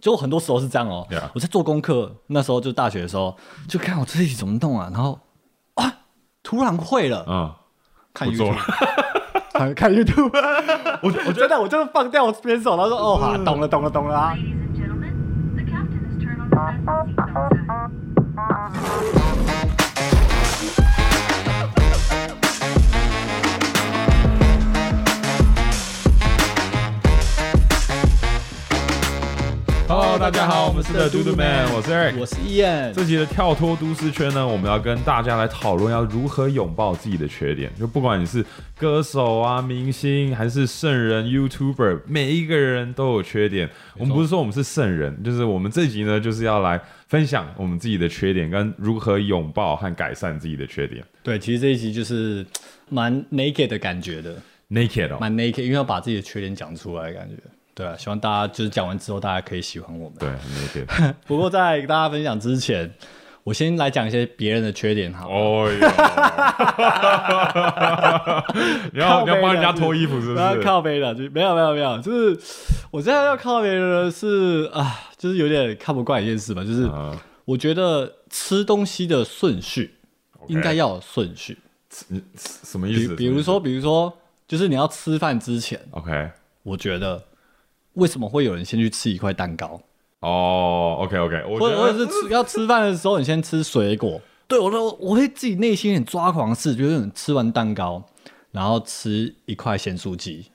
就很多时候是这样哦、我在做功课，那时候就大学的时候，就看我自己怎么弄啊，然后啊，突然会了，嗯，看 YouTube，看 看 YouTube，我我觉得我就是放掉我边手，然后说哦，好，懂了，懂了，懂了啊。大家好，我们是 The Doodle Man，我是 Eric 我是 Ian，这集的跳脱都市圈呢，我们要跟大家来讨论要如何拥抱自己的缺点。就不管你是歌手啊、明星，还是圣人、YouTuber，每一个人都有缺点。我们不是说我们是圣人，就是我们这集呢，就是要来分享我们自己的缺点，跟如何拥抱和改善自己的缺点。对，其实这一集就是蛮 naked 的感觉的，Naked 哦，蛮 naked，因为要把自己的缺点讲出来感觉。对啊，希望大家就是讲完之后，大家可以喜欢我们。对，Naked。不过在跟大家分享之前，我先来讲一些别人的缺点好了。哦哟，你要你要帮人家脱衣服是不是？靠背了，就没有没有没有，就是我现在要靠背的是啊，就是有点看不惯一件事吧，就是嗯我觉得吃东西的顺序应该要有顺序，你什么意思？比比如说比如说，就是你要吃饭之前，，OK，我觉得为什么会有人先去吃一块蛋糕，哦，OK OK，我觉或者或者是吃要吃饭的时候你先吃水果？对我都我会自己内心很抓狂的是，就是你吃完蛋糕，然后吃一块咸酥鸡，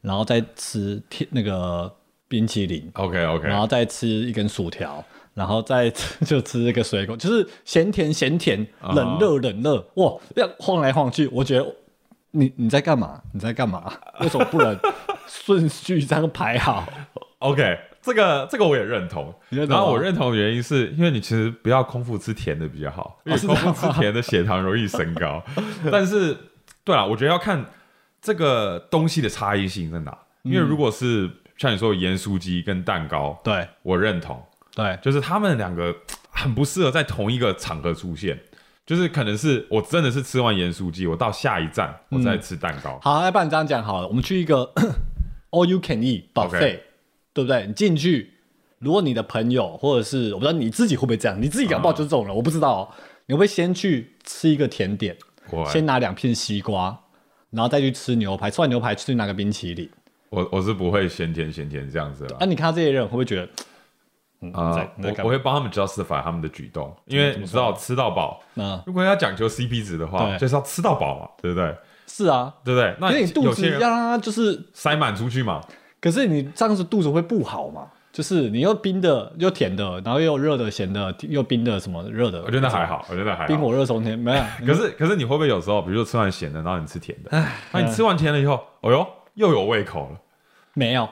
然后再吃甜那个冰淇淋，OK OK，然后再吃一根薯条，然后再吃就吃一个水果，就是咸甜咸甜，啊冷热冷热，哇，这样晃来晃去，我觉得你你在干嘛？你在干嘛？为什么不能 顺序这样排好？OK，这个这个我也认同。你认同然后我认同的原因是因为你其实不要空腹吃甜的比较好，空腹吃甜的血糖容易升高。但是，对啊，我觉得要看这个东西的差异性在哪。因为如果是像你说的盐酥鸡跟蛋糕，对我认同，对，就是他们两个很不适合在同一个场合出现。就是可能是我真的是吃完盐酥鸡，我到下一站我再吃蛋糕。好，要不然你这样讲好了，我们去一个 all you can eat buffet，、OK 对不对？你进去，如果你的朋友或者是我不知道你自己会不会这样，你自己搞不好就是这种人，我不知道、哦。你会不会先去吃一个甜点，先拿两片西瓜，然后再去吃牛排，吃完牛排去拿个冰淇淋？我我是不会咸甜咸甜这样子的啦啊，你看到这些人会不会觉得，嗯，啊、我？我会帮他们 justify 他们的举动，因为你知道吃到饱，嗯，如果要讲究 CP 值的话，就是要吃到饱嘛，对不对？是啊，对不对？那因为你肚有些人子要让它就是，塞满出去嘛，可是你这样子肚子会不好嘛？就是你又冰的又甜的，然后又有热的、咸的，又冰的什么热的，我觉得还好，我觉得还好。冰火热中天没有。可是可是你会不会有时候，比如说吃完咸的，然后你吃甜的，那你吃完甜了以后，哦哟，又有胃口了。没有，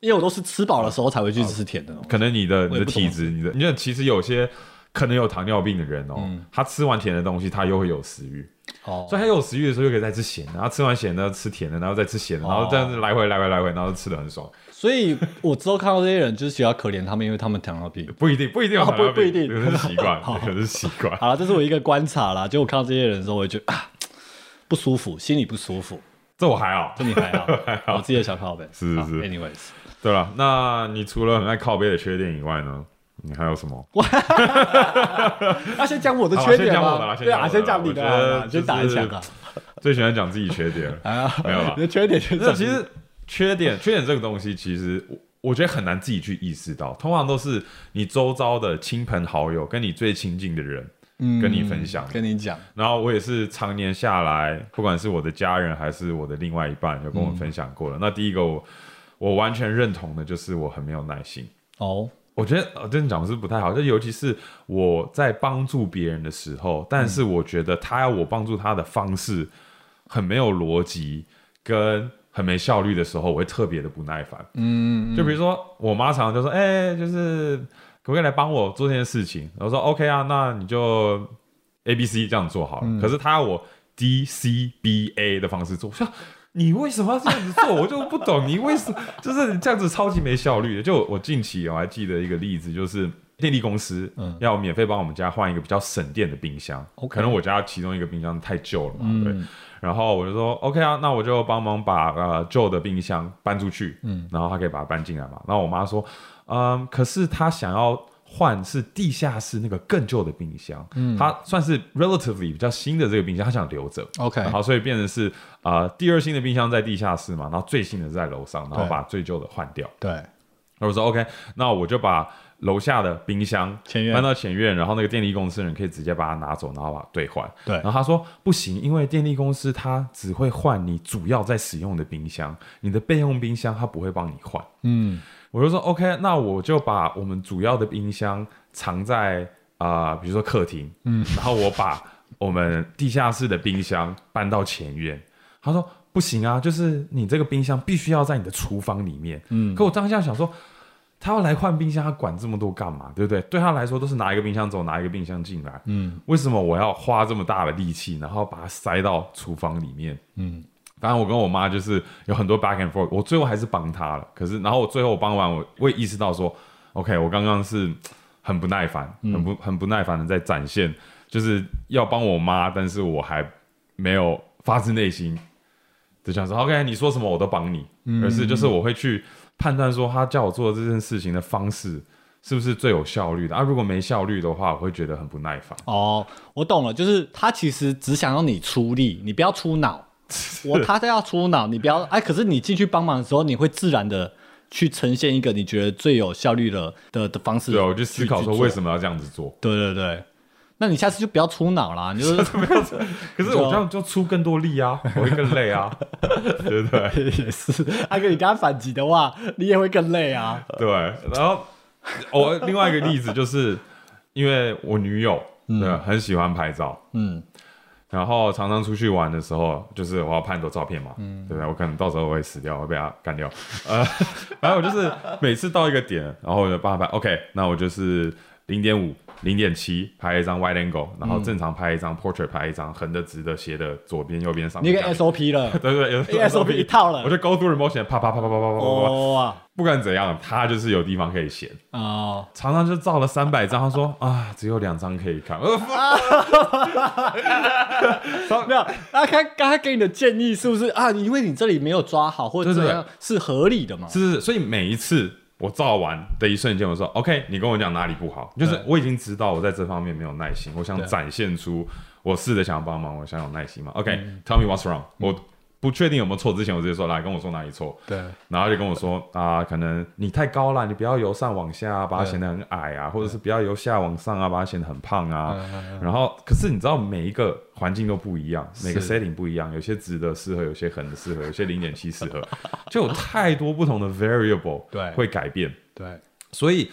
因为我都是吃饱的时候才会去吃甜的哦。可能你的你的体质，你的，你看其实有些可能有糖尿病的人哦，嗯他吃完甜的东西，他又会有食欲，哦，所以他有食欲的时候又可以再吃咸的，然后吃完咸的吃甜的，然后再吃咸的，然后这样子来回来回来回，然后吃的很爽。所以我之后看到这些人，就是比较可怜他们，因为他们糖尿病。不一定，不一定有哦糖尿病不不一定这个 是习惯，好这是习惯。好了，这是我一个观察啦。就我看到这些人的时候，我会觉得啊不舒服，心里不舒服。这我还好这。你还好，我自己的小靠背。是是是 Anyways，对了，那你除了很爱靠背的缺点以外呢，你还有什么？要先讲我的缺点先讲我的吗？对啊，先讲我的先讲你的先打一枪啊。最喜欢讲自己缺点 没有了你的缺点就是那其实缺点，缺点这个东西，其实我我觉得很难自己去意识到，通常都是你周遭的亲朋好友，跟你最亲近的人跟你分享。跟你讲，然后我也是常年下来，不管是我的家人还是我的另外一半，有跟我分享过了。那第一个我我完全认同的就是我很没有耐心。哦，我觉得呃，这样讲是不太好，就尤其是我在帮助别人的时候，但是我觉得他要我帮助他的方式很没有逻辑跟很没效率的时候，我会特别的不耐烦。嗯，就比如说我妈常常就说：“哎、就是可不可以来帮我做这件事情？”然后说：“OK 啊，那你就 A B C 这样做好了。可是他要我 D C B A 的方式做，我说你为什么要这样子做？我就不懂，你为什么就是这样子超级没效率的？就我近期我还记得一个例子，就是电力公司嗯要免费帮我们家换一个比较省电的冰箱。可能我家其中一个冰箱太旧了嘛，嗯对。然后我就说 OK 啊，那我就帮忙把呃旧的冰箱搬出去，嗯，然后他可以把它搬进来嘛。然后我妈说，嗯，可是他想要换是地下室那个更旧的冰箱，嗯，它算是 relatively 比较新的这个冰箱，他想留着。OK 然后所以变成是啊、呃第二新的冰箱在地下室嘛，然后最新的是在楼上，然后把最旧的换掉。对，然后我说 OK，那我就把楼下的冰箱前院搬到前院，然后那个电力公司的人可以直接把它拿走，然后把它兑换。对然后他说不行，因为电力公司它只会换你主要在使用的冰箱，你的备用冰箱它不会帮你换。嗯，我就说 OK，那我就把我们主要的冰箱藏在啊、呃比如说客厅，嗯，然后我把我们地下室的冰箱搬到前院。他说不行啊，就是你这个冰箱必须要在你的厨房里面。嗯，可我当下想说，他要来换冰箱，他管这么多干嘛？对不对？对他来说都是拿一个冰箱走，拿一个冰箱进来。嗯，为什么我要花这么大的力气，然后把它塞到厨房里面？嗯，反正我跟我妈就是有很多 back and forth，我最后还是帮她了。可是，然后我最后帮完，我我也意识到说，OK，我刚刚是很不耐烦，很不很不耐烦的在展现，就是要帮我妈，但是我还没有发自内心的想说，OK，你说什么我都帮你，而是就是我会去判断说他叫我做这件事情的方式是不是最有效率的啊？如果没效率的话，我会觉得很不耐烦。哦，我懂了，就是他其实只想要你出力，你不要出脑。我他都要出脑，你不要哎，可是你进去帮忙的时候，你会自然的去呈现一个你觉得最有效率的的的方式。对啊，我就思考说为什么？么要这样子做。对对对，那你下次就不要出脑啦，你就是可是我这样就出更多力啊，我会更累啊，对不对？也是，阿哥，你跟他反击的话，你也会更累啊。对，然后我另外一个例子就是，因为我女友对很喜欢拍照，嗯，然后常常出去玩的时候，就是我要拍很多照片嘛，对不对？我可能到时候我会死掉，会被她干掉。呃，反正我就是每次到一个点，然后我就帮他拍，OK，那我就是零点五、零点七拍一张 wide angle，然后正常拍一张 portrait，拍一张横的、直的、斜的，左边、右边、上面。你有个 SOP 了，对 对，有 SOP 一套了我就 go through motion，啪啪啪啪啪啪啪啪啪，哦啊不管怎样，他就是有地方可以闲。哦，常常就照了三百张，他说啊，只有两张可以看。没有，那他刚才给你的建议是不是啊？因为你这里没有抓好，或者怎样，是合理的嘛？是，所以每一次我造完的一瞬间，我说 OK，你跟我讲哪里不好，就是我已经知道我在这方面没有耐心，我想展现出我试着想要帮忙，我想有耐心嘛。OK，tell、嗯。me what's wrong，、我不确定有没有错之前，我直接说来跟我说哪里错。对，然后就跟我说啊，可能你太高了，你不要由上往下，把它显得很矮啊，或者是不要由下往上啊，把它显得很胖啊。然后，可是你知道每一个环境都不一样，每个 setting 不一样，有些直的适合，有些横的适合，有些零点七适合，就有太多不同的 variable 对会改变。对，所以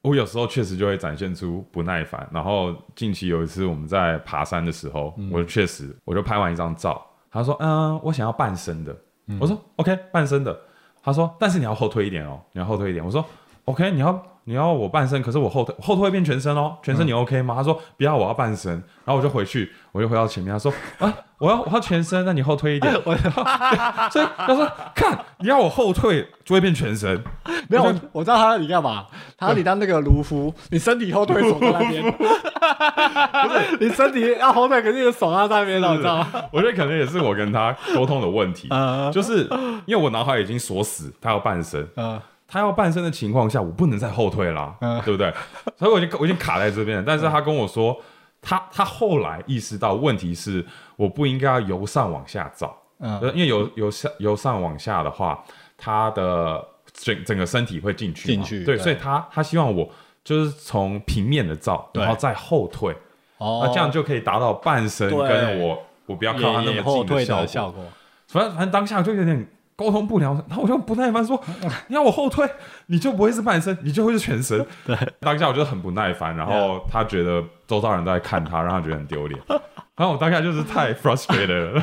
我有时候确实就会展现出不耐烦。然后近期有一次我们在爬山的时候，我确实我就拍完一张照，他说：“嗯，我想要半身的。我说：“OK，半身的。”他说：“但是你要后退一点哦，你要后退一点。”我说：“OK，你要你要我半身，可是我后退后退会变全身哦，全身你 OK 吗？”他说：“不要，我要半身。”然后我就回去，我就回到前面，他说：“啊，我要我要全身，那你后退一点。” 所以他说：“看，你要我后退就会变全身。”没有，我我知道他要你干嘛，他要你当那个卢夫，你身体后退，手在那边，不是你身体要后退，可是你的手在那边了，你知道吗？我觉得可能也是我跟他沟通的问题，嗯就是因为我脑海已经锁死他要半身，嗯，他要半身的情况下，我不能再后退啦，嗯。对不对？所以我已经我已经卡在这边了。但是他跟我说，他他后来意识到问题是我不应该要由上往下照，嗯。呃因为由由上由上往下的话，他的整整个身体会进去进去对所以他他希望我就是从平面的照，然后再后退，哦。那这样就可以达到半身跟我我不要靠他那么近。的效果，反正反正当下就有点沟通不良，然后我就不耐烦说：“ 你要我后退，你就不会是半身，你就会是全身。”对，当下我就很不耐烦，然后他觉得周遭人都在看他，让他觉得很丢脸。然后我当下就是太 frustrated 了，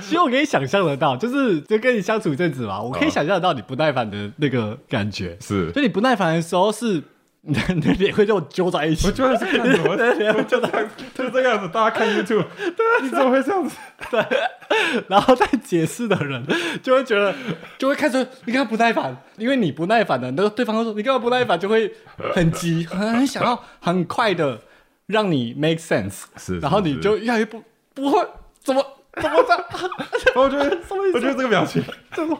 其实我可以想象得到，就是就跟你相处一阵子嘛，我可以想象得到你不耐烦的那个感觉。是，就你不耐烦的时候是，你的脸会跟我揪在一起。我。就是看什么，我就这样，就这个样子。大家看 YouTube，你怎么会这样子？对。然后在解释的人就会觉得，就会开始你干嘛不耐烦，因为你不耐烦的，那个对方会说你干嘛不耐烦，就会很急，很想要很快的让你 make sense，是然后你就越来越不不会怎么怎么这样，我觉得，我觉得这个表情，怎么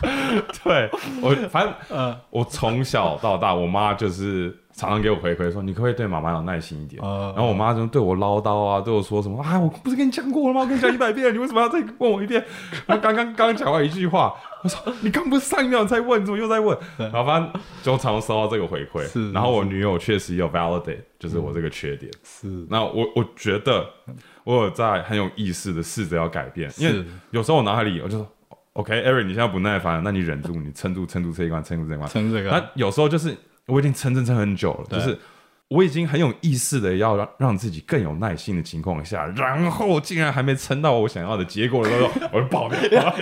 对我，反正呃我从小到大，我妈就是常常给我回馈说，你可不可以对妈妈有耐心一点？嗯然后我妈就对我唠叨啊，对我说什么啊，我不是跟你讲过了吗？我跟你讲一百遍，你为什么要再问我一遍？然后刚刚刚讲完一句话，我说你刚不是上一秒才问，你怎么又在问？然后反正就常常收到这个回馈。是然后我女友确实有 validate，就是我这个缺点。是那我我觉得我有在很有意识的试着要改变，因为有时候我脑海里我就说，OK，Eric，、你现在不耐烦了，那你忍住，你撑住，撑住这一关，撑住这一关。撑这个那有时候就是我已经撑撑撑很久了，就是我已经很有意识的要让让自己更有耐心的情况下，然后竟然还没撑到我想要的结果的时候，我就爆掉。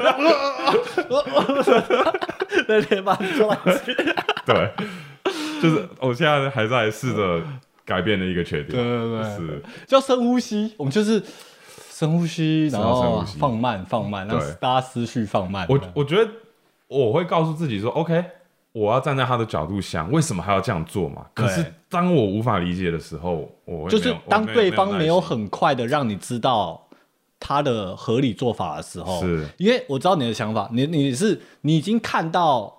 那天把你抓起对，就是我现在还在试着改变的一个缺点。对对对是叫深呼吸，我们就是深呼吸，然后放慢放慢，让对大家思绪放慢。我我觉得我会告诉自己说，OK，我要站在他的角度想，为什么还要这样做嘛？可是当我无法理解的时候，我就是当对方没有很快的让你知道他的合理做法的时候，是。因为我知道你的想法，你你是你已经看到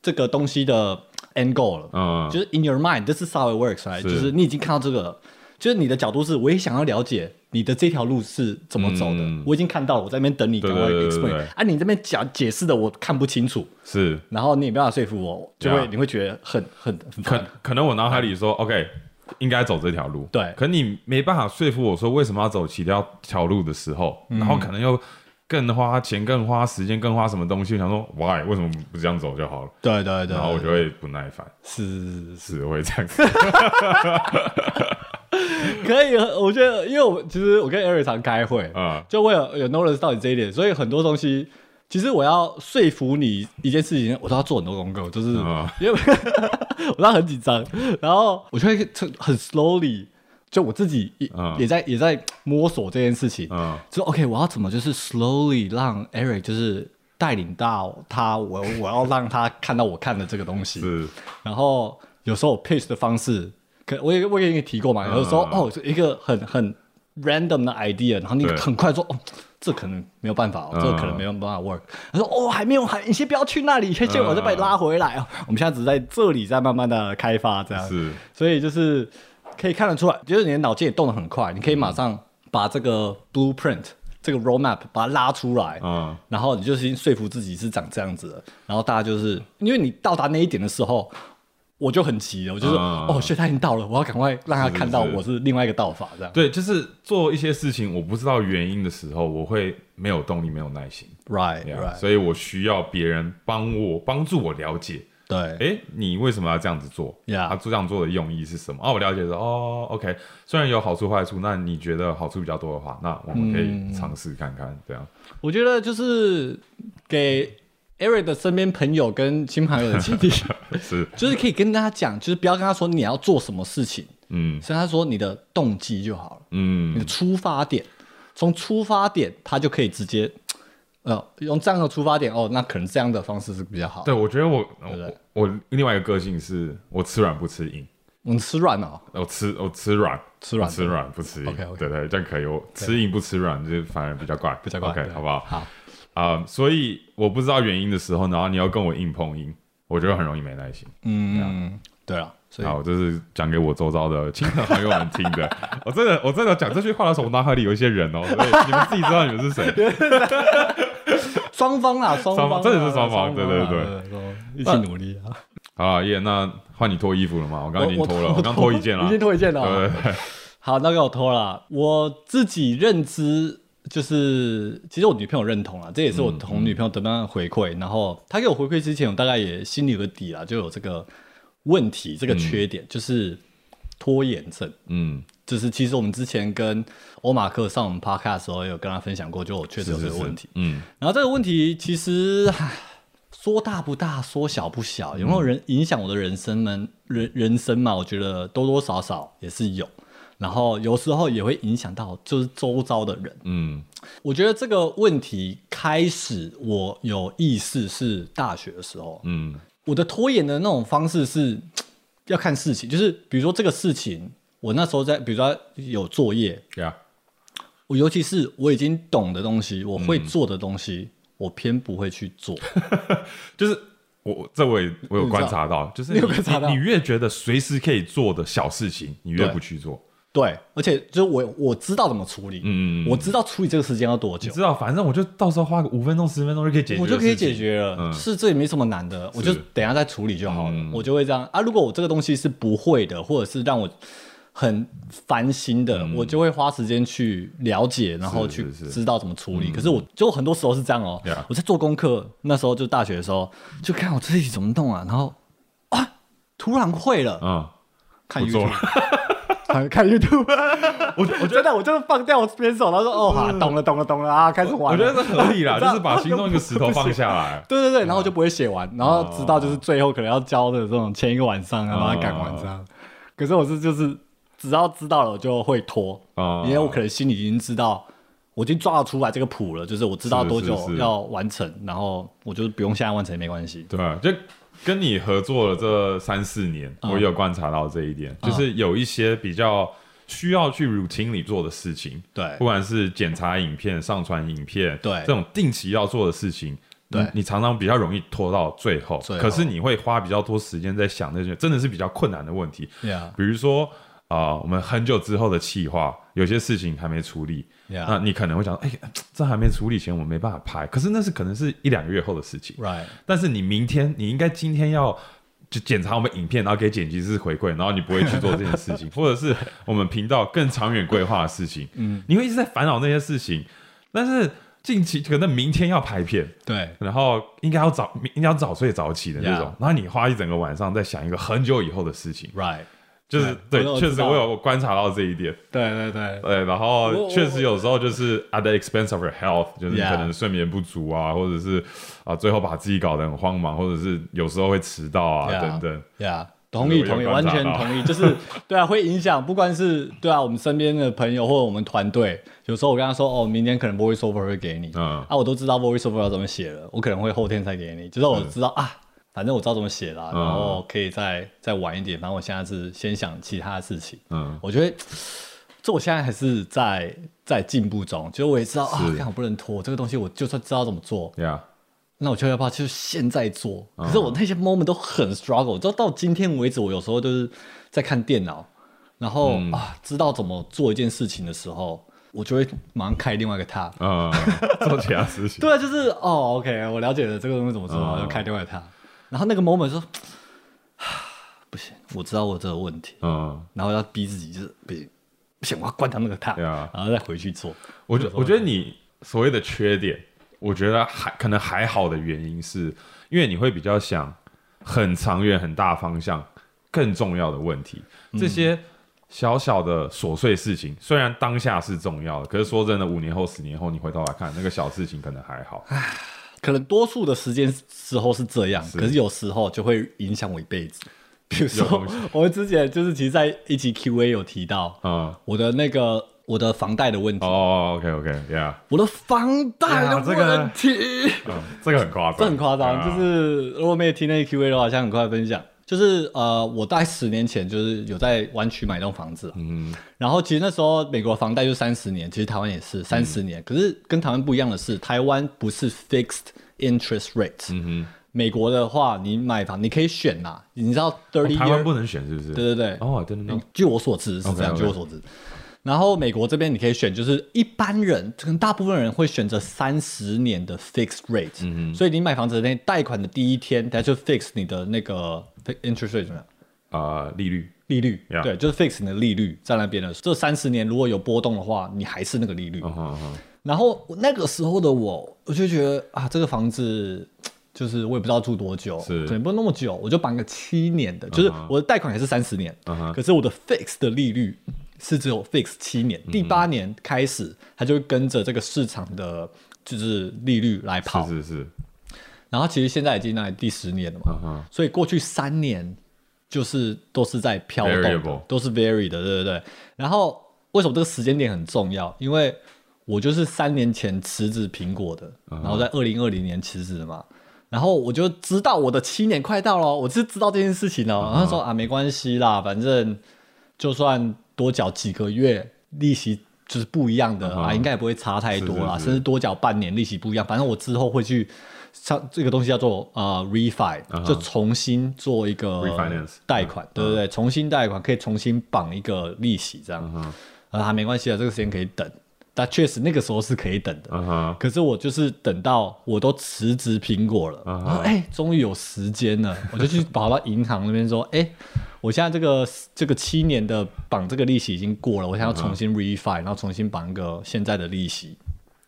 这个东西的 end goal 了，嗯。就是 in your mind this is how it works，right？就是你已经看到这个，就是你的角度是，我也想要了解你的这条路是怎么走的，嗯。我已经看到了，我在那边等你赶快对对对对 explain，对啊，你这边讲解释的我看不清楚，是。然后你也没办法说服我，就会你会觉得很很很可，可能我脑海里说 OK。应该走这条路，对。可你没办法说服我说为什么要走其他条路的时候，嗯。然后可能又更花钱、更花时间、更花什么东西，我想说 Why？为什么不这样走就好了？对对对，然后我就会不耐烦，是是是是会这样子。可以，我觉得，因为我其实我跟 Eric 常开会，啊，就我有有 notice 到你这一点，所以很多东西，其实我要说服你一件事情，我都要做很多功课，就是、嗯因为 我都很紧张，然后我就会很 slowly，就我自己也、嗯。也在也在摸索这件事情，嗯。就 OK，我要怎么就是 slowly 让 Eric 就是带领到他，我 我要让他看到我看的这个东西，是。然后有时候我 pitch 的方式，可我也我也跟你提过嘛，有时候、嗯哦是一个很很 random 的 idea，然后你很快说哦。这可能没有办法、哦，嗯这可能没有办法 work。他说：“哦，还没有，还你先不要去那里，先先我再把你拉回来。哦。我们现在只在这里在慢慢的开发，这样。是。所以就是可以看得出来，就是你的脑筋也动得很快，你可以马上把这个 blueprint 这个 roadmap 把它拉出来，嗯然后你就是先说服自己是长这样子的，然后大家就是因为你到达那一点的时候，我就很急了，我就说、嗯哦，学他已经到了，我要赶快让他看到我是另外一个道法这样。对，就是做一些事情我不知道原因的时候，我会没有动力、没有耐心。Right, Yeah，right，所以我需要别人帮我帮助我了解，对，哎，你为什么要这样子做 Yeah 他这样做的用意是什么？哦，我了解了。哦，OK，虽然有好处坏处，那你觉得好处比较多的话，那我们可以尝试看看，这样我觉得就是给 Eric 的身边朋友跟亲朋友的建议，是，就是可以跟大家讲，就是不要跟他说你要做什么事情，嗯是跟他说你的动机就好了。嗯你的嗯，出发点，从出发点他就可以直接，呃，用这样的出发点，哦，那可能这样的方式是比较好。对，我觉得我我我另外一个个性是我吃软不吃硬，我吃软哦，我吃我吃软。吃软吃软不吃硬对对，这样可以。我吃硬不吃软，就反而比较怪，比较怪 OK，好不好？好，啊、所以我不知道原因的时候，然后你要跟我硬碰硬，我觉得很容易没耐心。嗯，对啊，所以好，这是讲给我周遭的亲朋好友们听的。我真的，我真的讲这句话的时候，我脑海里有一些人哦，所以你们自己知道你们是谁。双方啊，双方真的是双方啦对对对对，一起努力啊！好了，叶，那换你脱衣服了吗？我刚刚已经我脱了，我刚脱一件了已。经脱一件了。对对对，好，那个我脱了。我自己认知就是，其实我女朋友认同了，这也是我同女朋友得到的回馈。然后她给我回馈之前，我大概也心里有个底了，就有这个问题，这个缺点、就是拖延症。嗯，就是其实我们之前跟欧马克上我们 podcast 的时候，有跟他分享过，就我确实有这个问题。嗯，然后这个问题其实唉说大不大，说小不小，有没有人影响我的人生呢？人人生嘛，我觉得多多少少也是有。然后有时候也会影响到就是周遭的人。嗯我觉得这个问题开始我有意识是大学的时候，嗯我的拖延的那种方式是要看事情，就是比如说这个事情，我那时候在比如说有作业，呀，我尤其是我已经懂的东西，我会做的东西，我偏不会去做。就是我我这我也我有观察到，就是你有观察到你你越觉得随时可以做的小事情，你越不去做。对，而且就是我我知道怎么处理，嗯我知道处理这个时间要多久知，道，反正我就到时候花个五分钟十分钟就可以解决，我就可以解。决了。嗯是，这也没什么难的，我就等一下再处理就好了。嗯我就会这样啊。如果我这个东西是不会的，或者是让我很烦心的，我就会花时间去了解，然后去知道怎么处理。可是我就很多时候是这样哦、我在做功课，那时候就大学的时候，就看我自己怎么弄啊，然后啊，突然会了，嗯，看不看看 YouTube，我我觉得我就是放掉我边手，然后说哦好，懂了懂了懂了啊，开始玩了。我觉得这合理啦，就是把心中一个石头放下来。对对对，然后就不会写完，然后直到就是最后可能要交的这种前一个晚上，然后把它赶完这样。可是我是就是只要知道了我就会拖，哦因为我可能心里已经知道，我已经抓得出来这个谱了，就是我知道多久要完成，然后我就不用现在完成也没关系。对跟你合作了这三四年，嗯。我有观察到这一点，就是有一些比较需要去 routine 里做的事情，对。不管是检查影片、上传影片，对。这种定期要做的事情。对。你你常常比较容易拖到最后，可是你会花比较多时间在想那些真的是比较困难的问题。比如说啊、我们很久之后的企划，有些事情还没处理 Yeah 那你可能会想，哎、这还没处理前我没办法拍，可是那是可能是一两个月后的事情，Right，但是你明天你应该今天要就检查我们影片，然后给剪辑师回馈，然后你不会去做这件事情，或者是我们频道更长远规划的事情，嗯，你会一直在烦恼那些事情，但是近期可能明天要拍片，对。然后应该要早应该要早睡早起的那种。Yeah 然后你花一整个晚上在想一个很久以后的事情，，Right，就是对对，确实我有观察到这一点。对对对。对，然后我确实有时候就是 at the expense of your health，就是可能睡眠不足啊，或者是啊最后把自己搞得很慌忙，或者是有时候会迟到啊等等。呀，同意同意，完全同意，就是对啊，会影响，不管是对啊，我们身边的朋友或者我们团队，有时候我跟他说，哦，明天可能 voice over 会给你，嗯。啊，我都知道 voice over 要怎么写了，我可能会后天才给你，就是我知道啊，反正我知道怎么写啦，嗯然后可以再再晚一点，反正我现在是先想其他的事情，嗯，我觉得。这我现在还是在在进步中，其实我也知道啊，是看我不能拖这个东西，我就算知道怎么做，呀，那我就要不要就现在做？嗯可是我那些 moment 都很 struggle，就到今天为止，我有时候就是在看电脑，然后、嗯啊，知道怎么做一件事情的时候，我就会马上开另外一个 tab。嗯，做其他事情。对啊，就是哦，OK，我了解了这个东西怎么做，嗯我就开另外一个 tab。然后那个 moment 说，不行，我知道我这个问题，嗯，然后要逼自己就是不行，不行，我要关掉那个啊然后再回去做。我觉我觉得你所谓的缺点，我觉得还可能还好的原因是，因为你会比较想很长远、很大方向、更重要的问题，这些。小小的琐碎事情，虽然当下是重要的，可是说真的，五年后、十年后，你回头来看，那个小事情可能还好。可能多数的时间时候是这样，可是有时候就会影响我一辈子。比如说我们之前就是其实，在一集 Q&A 有提到嗯，我的那个我的房贷的问题，哦，OK，OK，Yeah，我的房贷的呀这个问题，嗯，这个很夸张，这很夸张。就是如果没有听那个 Q&A 的话，想很快分享。就是呃，我大概十年前就是有在湾区买一栋房子，嗯。然后其实那时候美国房贷就三十年，其实台湾也是三十年。可是跟台湾不一样的是，台湾不是 fixed interest rate，、嗯美国的话，你买房你可以选啦，你知道，thirty 哦台湾 year，、不能选是不是？对对对，哦，对对对，据我所知是这样据我所知。然后美国这边你可以选，就是一般人，可能大部分人会选择三十年的 fixed rate，、所以你买房子的那贷款的第一天，它就 fix 你的那个 interest rate 怎么样？啊，利率，利率 Yeah 对，就是 fix 你的利率在那边的。这三十年如果有波动的话，你还是那个利率。然后那个时候的我，我就觉得啊，这个房子就是我也不知道住多久，是。可能不那么久，我就绑个七年的，就是我的贷款也是三十年可是我的 fix 的利率是只有 fix 七年，第八年开始它就会跟着这个市场的就是利率来跑。是是是，然后其实现在已经来第十年了嘛，所以过去三年就是都是在飘动都是 vary 的，对对对。然后为什么这个时间点很重要？因为我就是三年前辞职苹果的，然后在二零二零年辞职的嘛。然后我就知道我的七年快到了，我是知道这件事情了。然后说啊，没关系啦，反正就算多缴几个月利息，就是不一样的啊，应该也不会差太多啦，是是是甚至多缴半年利息不一样。反正我之后会去像这个东西叫做呃 refi，、嗯哼就重新做一个贷款，对对对，重新贷款可以重新绑一个利息这样。啊，没关系啊，这个时间可以等。但确实那个时候是可以等的。可是我就是等到我都辞职苹果了，然后哎，终于有时间了，我就去跑到银行那边说，哎，我现在这个这个七年的绑这个利息已经过了，我想要重新 refi，然后重新绑一个现在的利息。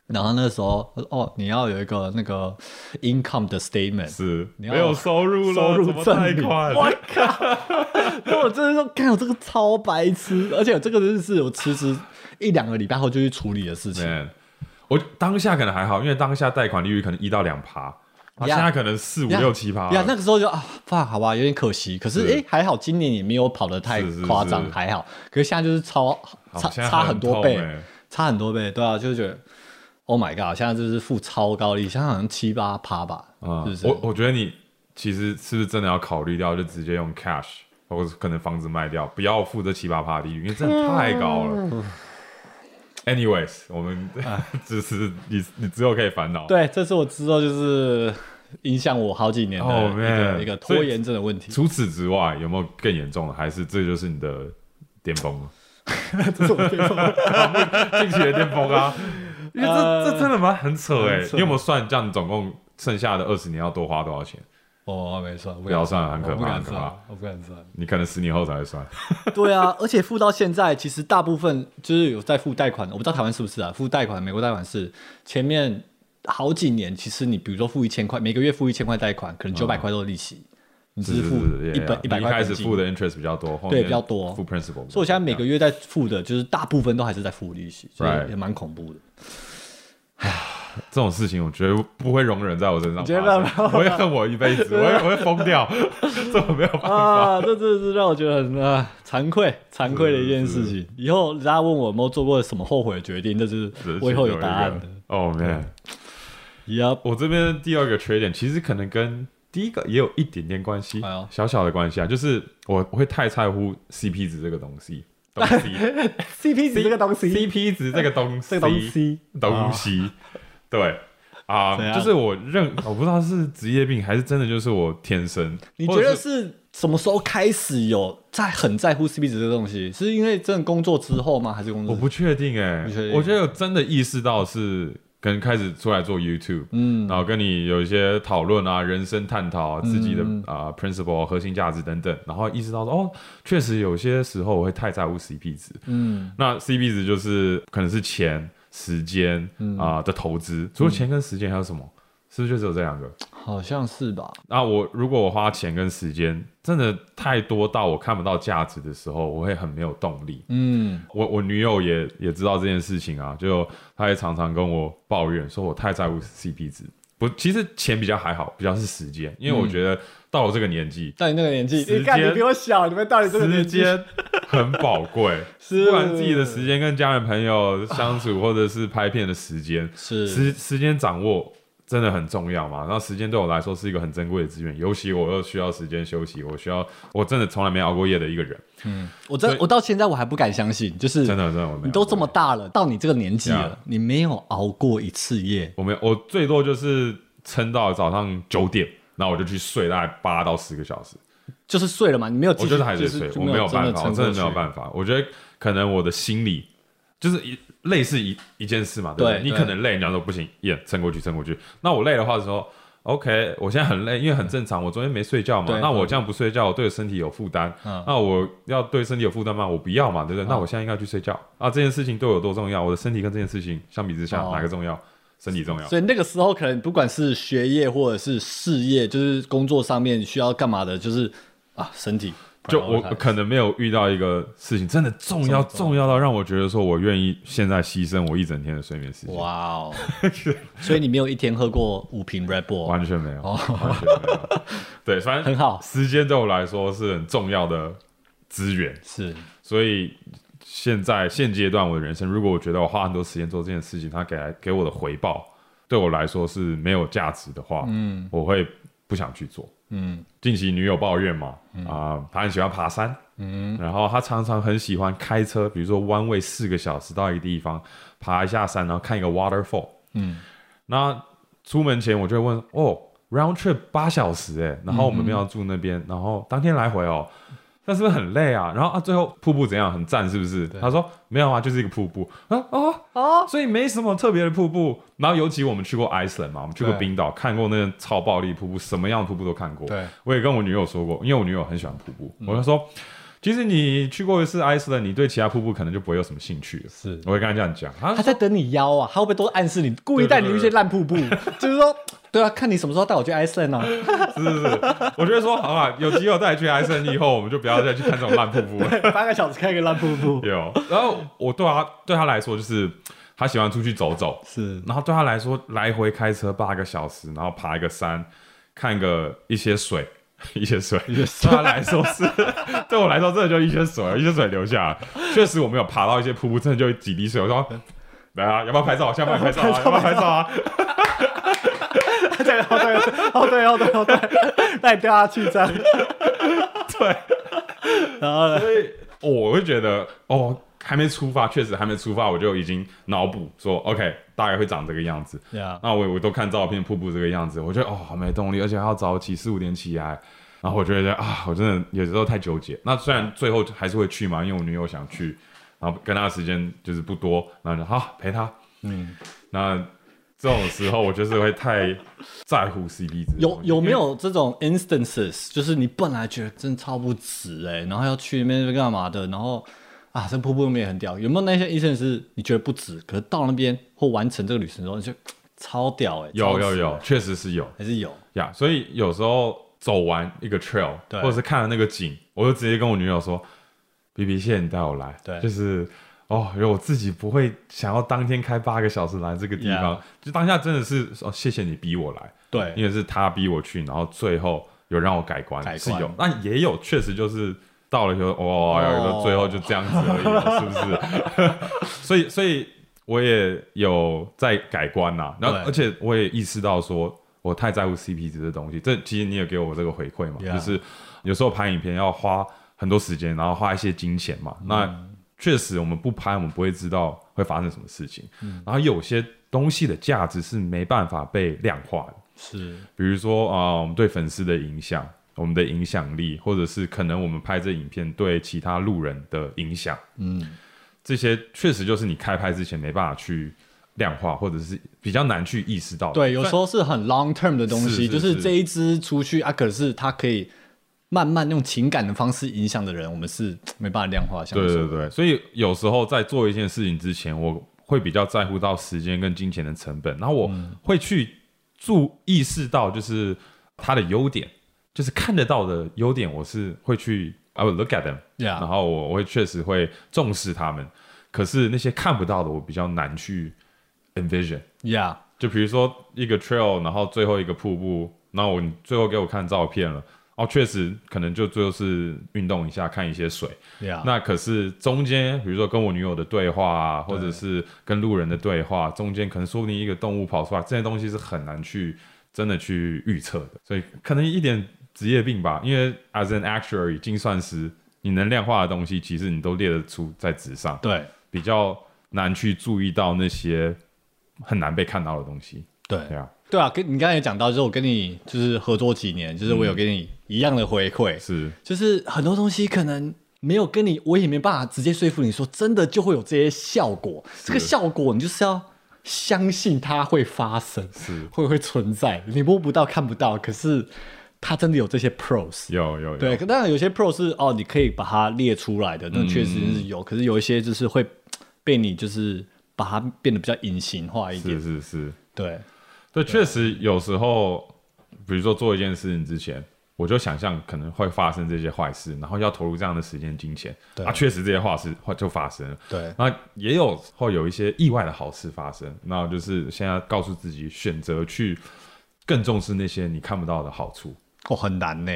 然后那时候哦，你要有一个那个 income 的 statement，是你要没有收入了，收入证明。我靠！那我真的说，看我这个超白痴，而且这个真的是我辞职一两个礼拜后就去处理的事情。我当下可能还好，因为当下贷款利率可能一到两趴，啊，呀现在可能四五六七趴。呀，那个时候就啊，fuck，好吧，有点可惜。可是是哎、诶还好今年也没有跑得太夸张，还好。可是现在就是超差差很多倍，差很多倍，对啊，就是觉得 Oh my god，现在就是付超高利息，现在好像七八趴吧，啊是不是？我我觉得你其实是不是真的要考虑掉，就直接用 cash，或者可能房子卖掉，不要付这七八趴利率，因为真的太高了。Anyways，我们 只是你你之后可以烦恼。对，这是我之后，就是影响我好几年的 Oh, 一个、一个拖延症的问题。除此之外，有没有更严重的？还是这就是你的巅峰了？这是我巅峰 近期的巅峰啊！因为这、呃这真的蛮很扯哎、你有没有算这样？总共剩下的二十年要多花多少钱？哦，没算，不不要算很可怕不敢很可怕算，我不敢算。你可能十年后才会算。对啊，而且付到现在，其实大部分就是有在付贷款的，我不知道台湾是不是啊？付贷款，美国贷款是前面好几年，其实你比如说付一千块，每个月付一千块贷款，可能九百块都是利息，你只是付一百一百你块本金一开始付的 interest 比较多，对比较多付 principal。所以我现在每个月在付的，就是大部分都还是在付利息，所以也蛮恐怖的。这种事情，我觉得不会容忍在我身上你觉得发生，我会恨我一辈子，我会我会疯掉，这我没有办法。啊，这真的是让我觉得很啊惭愧、惭愧的一件事情。以后人家问我有没有做过什么后悔的决定，这是我以后有答案的。哦、man，Yup，我这边第二个缺点，其实可能跟第一个也有一点点关系哎，小小的关系啊，就是我我会太在乎 CP 值这个东西，东西。CP 值这个东西，CP 值这个东西，这个东西。东西，对啊就是我认我不知道是职业病还是真的就是我天生，你觉得是是什么时候开始有在很在乎 CP 值这个东西？是因为真的工作之后吗？还是工作？我不确定哎、我觉得有真的意识到是跟开始出来做 YouTube，嗯然后跟你有一些讨论啊、人生探讨啊、自己的嗯啊、principle、核心价值等等，然后意识到说哦，确实有些时候我会太在乎 CP 值。嗯，那 CP 值就是可能是钱、时间嗯啊、的投资，除了钱跟时间还有什么？是不是就只有这两个？好像是吧。那我如果我花钱跟时间真的太多到我看不到价值的时候，我会很没有动力。嗯，我我女友也也知道这件事情啊，就她也常常跟我抱怨，说我太在乎 CP 值。不，其实钱比较还好，比较是时间，因为我觉得到了这个年纪，到你那个年纪，时你看你间比我小，你们到底这个时年纪？间很宝贵，是。不管自己的时间跟家人朋友相处，或者是拍片的时间，是。时时间掌握真的很重要嘛。然后时间对我来说是一个很珍贵的资源，尤其我又需要时间休息，我需要我真的从来没熬过夜的一个人，嗯我真我到现在我还不敢相信，就是真的真的我没有你都这么大了，到你这个年纪了你没有熬过一次夜，我没有，我最多就是撑到早上九点，然后我就去睡大概八到十个小时。就是睡了嘛？你没有，我就是还是睡，就我没有办法，我真的没有。办法。我觉得可能我的心理就是一类似一一件事嘛，对不对？对对你可能累，你要说不行，耶，撑过去，撑过去。那我累的话的时候，OK，我现在很累，因为很正常，我昨天没睡觉嘛。那我这样不睡觉，我对身体有负担。嗯那我要对身体有负担吗？我不要嘛，对不对？那我现在应该去睡觉啊。这件事情对我有多重要？我的身体跟这件事情相比之下，哦哪个重要？身体重要。所以那个时候可能不管是学业或者是事业，就是工作上面需要干嘛的，就是啊身体。就我可能没有遇到一个事情真的重要重重要到让我觉得说我愿意现在牺牲我一整天的睡眠时间。哇哦！所以你没有一天喝过五瓶 Red Bull，完全没有，完全没有。对，反正很好时间对我来说是很重要的资源，是所以现在现阶段我的人生，如果我觉得我花很多时间做这件事情，它给来给我的回报对我来说是没有价值的话，嗯，我会不想去做。嗯近期女友抱怨嘛，啊、她很喜欢爬山，嗯，然后她常常很喜欢开车，比如说弯位四个小时到一个地方，爬一下山，然后看一个 waterfall。嗯，那出门前我就会问，哦，round trip 八小时哎，然后我们要住那边，然后当天来回哦，那是不是很累啊？然后啊，最后瀑布怎样？很赞是不是？他说没有啊，就是一个瀑布啊哦哦，所以没什么特别的瀑布。然后尤其我们去过 Iceland 嘛，我们去过冰岛，看过那个超暴力瀑布，什么样的瀑布都看过。对，我也跟我女友说过，因为我女友很喜欢瀑布，嗯我就说，其实你去过一次 Iceland，你对其他瀑布可能就不会有什么兴趣了。是我会跟他这样讲，他他在等你邀啊，他会不会都暗示你，故意带你去一些烂瀑布？就是说，对啊，看你什么时候带我去 Iceland 啊？是是是，我觉得说好吧，有机会带你去埃森以后，我们就不要再去看这种烂瀑布了。八个小时看一个烂瀑布，有，然后我对他对他来说就是他喜欢出去走走，是然后对他来说来回开车八个小时，然后爬一个山，看个一些水。一些水，对他来说是，对我来说真的就一些水，一些水流下来。确实我没有爬到一些瀑布，真的就几滴水。我说，来啊，要不要拍照？下班拍照啊，要不要拍照啊？对，哦对，哦对，哦对，哦对，带你掉下去这样，对，然后呢？所以、哦我会觉得哦，还没出发，确实还没出发，我就已经脑补说，OK，大概会长这个样子。呀，那我我都看照片，瀑布这个样子，我觉得哦，好没动力，而且还要早起四五点起来，然后我觉得啊，我真的有时候太纠结。那虽然最后还是会去嘛，因为我女友想去，然后跟她的时间就是不多，然后就好陪她。嗯，那这种时候我就是会太在乎 CP 值。有有没有这种 instances，就是你本来觉得真的超不值哎、然后要去那边干嘛的，然后啊，这瀑布那边也很屌，有没有那些 instances 你觉得不值，可是到那边或完成这个旅程之后，你就超屌哎、有有有，确实是有还是有，呀。所以有时候走完一个 trail，对或者是看了那个景，我就直接跟我女友说：“B B，谢谢你带我来。”对就是。哦，因为我自己不会想要当天开八个小时来这个地方就当下真的是哦，谢谢你逼我来，对因，为是他逼我去，然后最后有让我改观，改观是有，那也有确实就是到了以后，哦，有个最后就这样子而已了，是不是？所以，所以我也有在改观呐、然后而且我也意识到说，我太在乎 CP 值的东西，这其实你也给我这个回馈嘛就是有时候拍影片要花很多时间，然后花一些金钱嘛，嗯。那确实我们不拍，我们不会知道会发生什么事情，嗯。然后有些东西的价值是没办法被量化的。是，比如说啊、我们对粉丝的影响，我们的影响力，或者是可能我们拍这影片对其他路人的影响，嗯，这些确实就是你开拍之前没办法去量化，或者是比较难去意识到的。对，有时候是很 long term 的东西，是是就是这一支出去啊，可是它可以慢慢用情感的方式影响的人，我们是没办法量化。像你说的对对对，所以有时候在做一件事情之前，我会比较在乎到时间跟金钱的成本，然后我嗯。会去注意识到就是它的优点，就是看得到的优点，我是会去 I will look at them，Yeah 然后我我会确实会重视他们，可是那些看不到的，我比较难去 envision。，Yeah，就比如说一个 trail，然后最后一个瀑布，然后我你最后给我看照片了，哦，确实可能就最后是运动一下，看一些水。Yeah，那可是中间，比如说跟我女友的对话啊，或者是跟路人的对话，中间可能说不定一个动物跑出来，这些东西是很难去真的去预测的，所以可能一点职业病吧。因为 as an actuary 精算师，你能量化的东西，其实你都列得出在纸上，对。比较难去注意到那些很难被看到的东西。对。对啊，对啊，跟你刚才也讲到，就是我跟你就是合作几年，就是我有跟你一样的回馈，是。就是很多东西可能没有跟你，我也没办法直接说服你说真的就会有这些效果。这个效果你就是要相信它会发生，是。会会存在，你摸不到看不到，可是它真的有这些 pros。有有有，对，可当然有些 pro 是哦，你可以把它列出来的，那确实是有。可是有一些就是会被你就是把它变得比较隐形化一是点。是是，对，对，确实有时候，比如说做一件事情之前，我就想象可能会发生这些坏事，然后要投入这样的时间、金钱，对啊，确实这些坏事会就发生了。对，那也有会有一些意外的好事发生，那就是现在告诉自己选择去更重视那些你看不到的好处。哦，很难呢。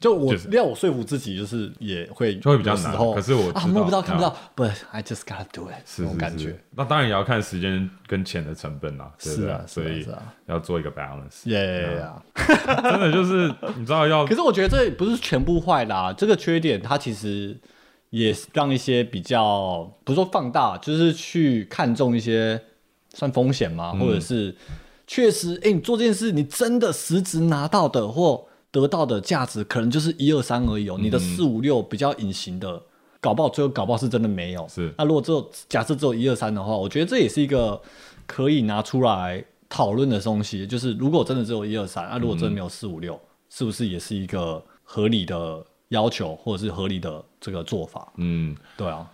就我就是要我说服自己，就是也会就会比较难可是我啊摸不到看不啊到，but I just gotta do it 是那种感觉。那当然也要看时间跟钱的成本啦，是啊所以要做一个 balance。耶呀！真的就是你知道要 可是我觉得这不是全部坏啦、这个缺点它其实也让一些比较不是说放大，就是去看重一些算风险吗？嗯或者是确实，哎、你做这件事，你真的实质拿到的或得到的价值，可能就是一二三而已哦。你嗯的四五六比较隐形的，搞不好最后搞不好是真的没有。是那如果只有假设只有一二三的话，我觉得这也是一个可以拿出来讨论的东西。就是如果真的只有一二三，那如果真的没有四五六，是不是也是一个合理的要求，或者是合理的这个做法？嗯对啊，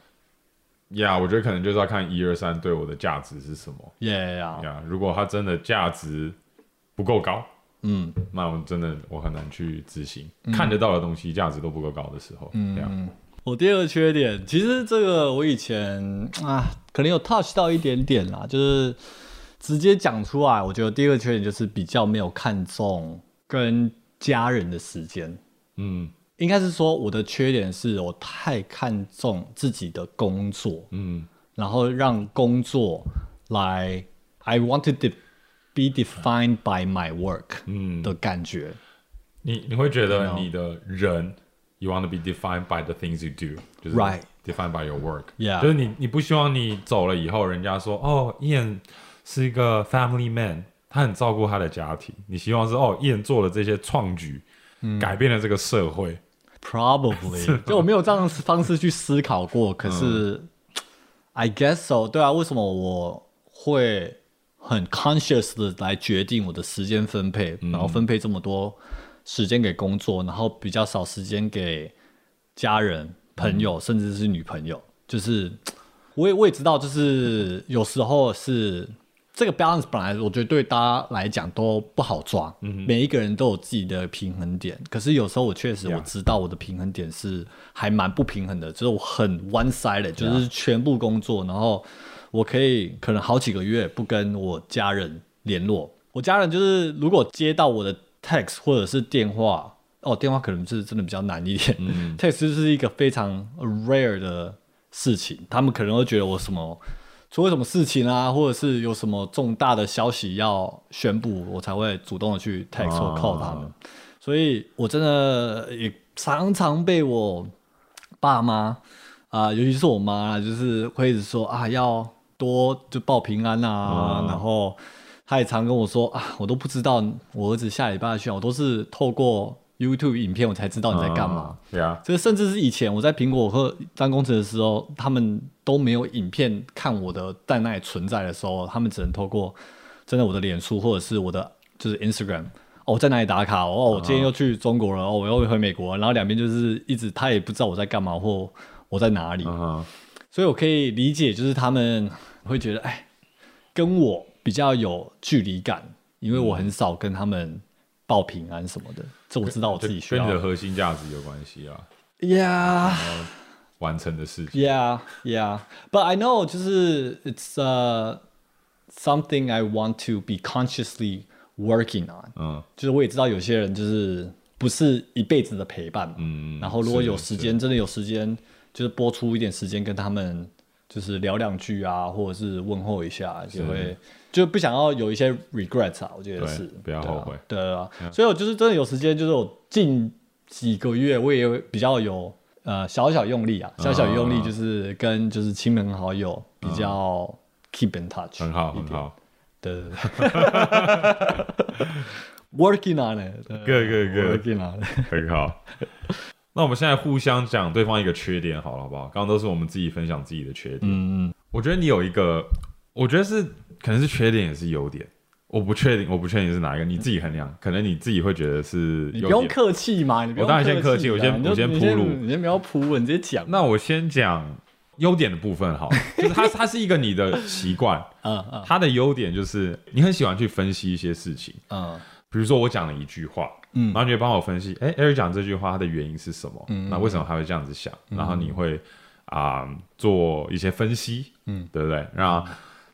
呀我觉得可能就是要看一二三对我的价值是什么耶呀，呀。如果它真的价值不够高，嗯那我真的我很难去执行。看得到的东西价值都不够高的时候，嗯，嗯。我第二个缺点，其实这个我以前啊，可能有 touch 到一点点啦，就是直接讲出来。我觉得第二个缺点就是比较没有看重跟家人的时间。嗯应该是说我的缺点是我太看重自己的工作，嗯然后让工作来，I wanted to be defined by my work 嗯，的感觉。你你会觉得你的人，you want to be defined by the things you do，就是 Right defined by your work，Yeah 就是你你不希望你走了以后，人家说哦，Ian 是一个 family man，他很照顾他的家庭，你希望是哦，Ian 做了这些创举，嗯改变了这个社会，Probably，就我没有这样的方式去思考过，可是、I guess so。对啊，为什么我会很 conscious 的来决定我的时间分配，然后分配这么多时间给工作，然后比较少时间给家人、朋友，甚至是女朋友？就是我也我也知道，就是有时候是这个 balance 本来我觉得对大家来讲都不好抓，每一个人都有自己的平衡点。可是有时候我确实我知道我的平衡点是还蛮不平衡的，就是我很 one sided，就是全部工作，然后我可以可能好几个月不跟我家人联络。我家人就是如果接到我的 text 或者是电话，哦，电话可能是真的比较难一点。text 就是一个非常 rare 的事情，他们可能会觉得我什么出了什么事情啊，或者是有什么重大的消息要宣布，我才会主动的去 text 或 call 他们。所以我真的也常常被我爸妈啊、尤其是我妈啦，就是会一直说啊，要多就报平安啊，嗯然后他也常跟我说啊，我都不知道我儿子下礼拜去，我都是透过 YouTube 影片我才知道你在干嘛。对啊，这甚至是以前我在苹果和当工程的时候，他们都没有影片看我的在那里存在的时候，他们只能透过真的我的脸书或者是我的就是 Instagram。哦，在哪里打卡？哦，我今天又去中国了。哦，我又回美国了。然后两边就是一直，他也不知道我在干嘛或我在哪里。所以我可以理解，就是他们会觉得，哎，跟我比较有距离感，因为我很少跟他们报平安什么的。这我知道我自己需要跟你。的核心价值有关系啊，Yeah, 完成的事情。yeah, yeah. But I know, 就是 it's uh something I want to be consciously working on. 嗯就是我也知道有些人就是不是一辈子的陪伴嘛，嗯，然后如果有时间，真的有时间，就是播出一点时间跟他们，就是聊两句啊，或者是问候一下，就会就不想要有一些 regret 啊，我觉得是不要后悔对啊，所以我就是真的有时间，就是我近几个月我也比较有呃小小用力啊，小小用力就是跟就是亲朋好友比较 keep in touch，很好，很好，对对对，working on it，对。Good, good, good. working on it。很好。那我们现在互相讲对方一个缺点，好了，好不好？刚刚都是我们自己分享自己的缺点。嗯嗯，我觉得你有一个，我觉得是可能是缺点，也是优点。我不确定，我不确定是哪一个，你自己衡量。可能你自己会觉得是你。不用客气嘛，你不用我当然先客气啊我先我先铺路你先不要铺文，你直接讲。那我先讲优点的部分好了，就是它它是一个你的习惯。嗯嗯它的优点就是你很喜欢去分析一些事情，嗯比如说我讲了一句话，嗯。然后你会帮我分析，哎，Eric 讲这句话它的原因是什么？嗯。那为什么他会这样子想？然后你会啊、做一些分析，嗯，对不对？那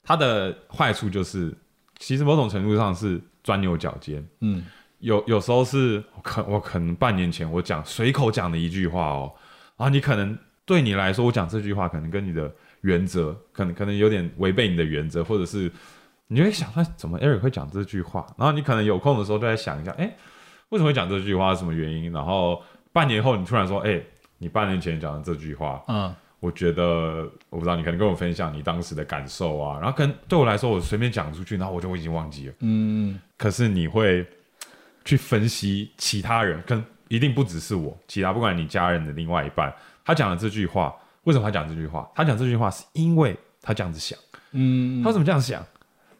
它的坏处就是，其实某种程度上是钻牛角尖，嗯。有有时候是我可我可能半年前我讲随口讲的一句话哦，然后你可能对你来说，我讲这句话可能跟你的原则可能可能有点违背你的原则，或者是你会想，他怎么 Eric 会讲这句话？然后你可能有空的时候就在想一下，哎，为什么会讲这句话？是什么原因？然后半年后你突然说，哎，你半年前讲的这句话，嗯，我觉得我不知道，你可能跟我分享你当时的感受啊，然后可能对我来说，我随便讲出去，然后我就我已经忘记了。嗯，可是你会去分析其他人，跟一定不只是我，其他不管你家人的另外一半，他讲的这句话，为什么他讲这句话？他讲这句话是因为他这样子想，嗯，他为什么这样想？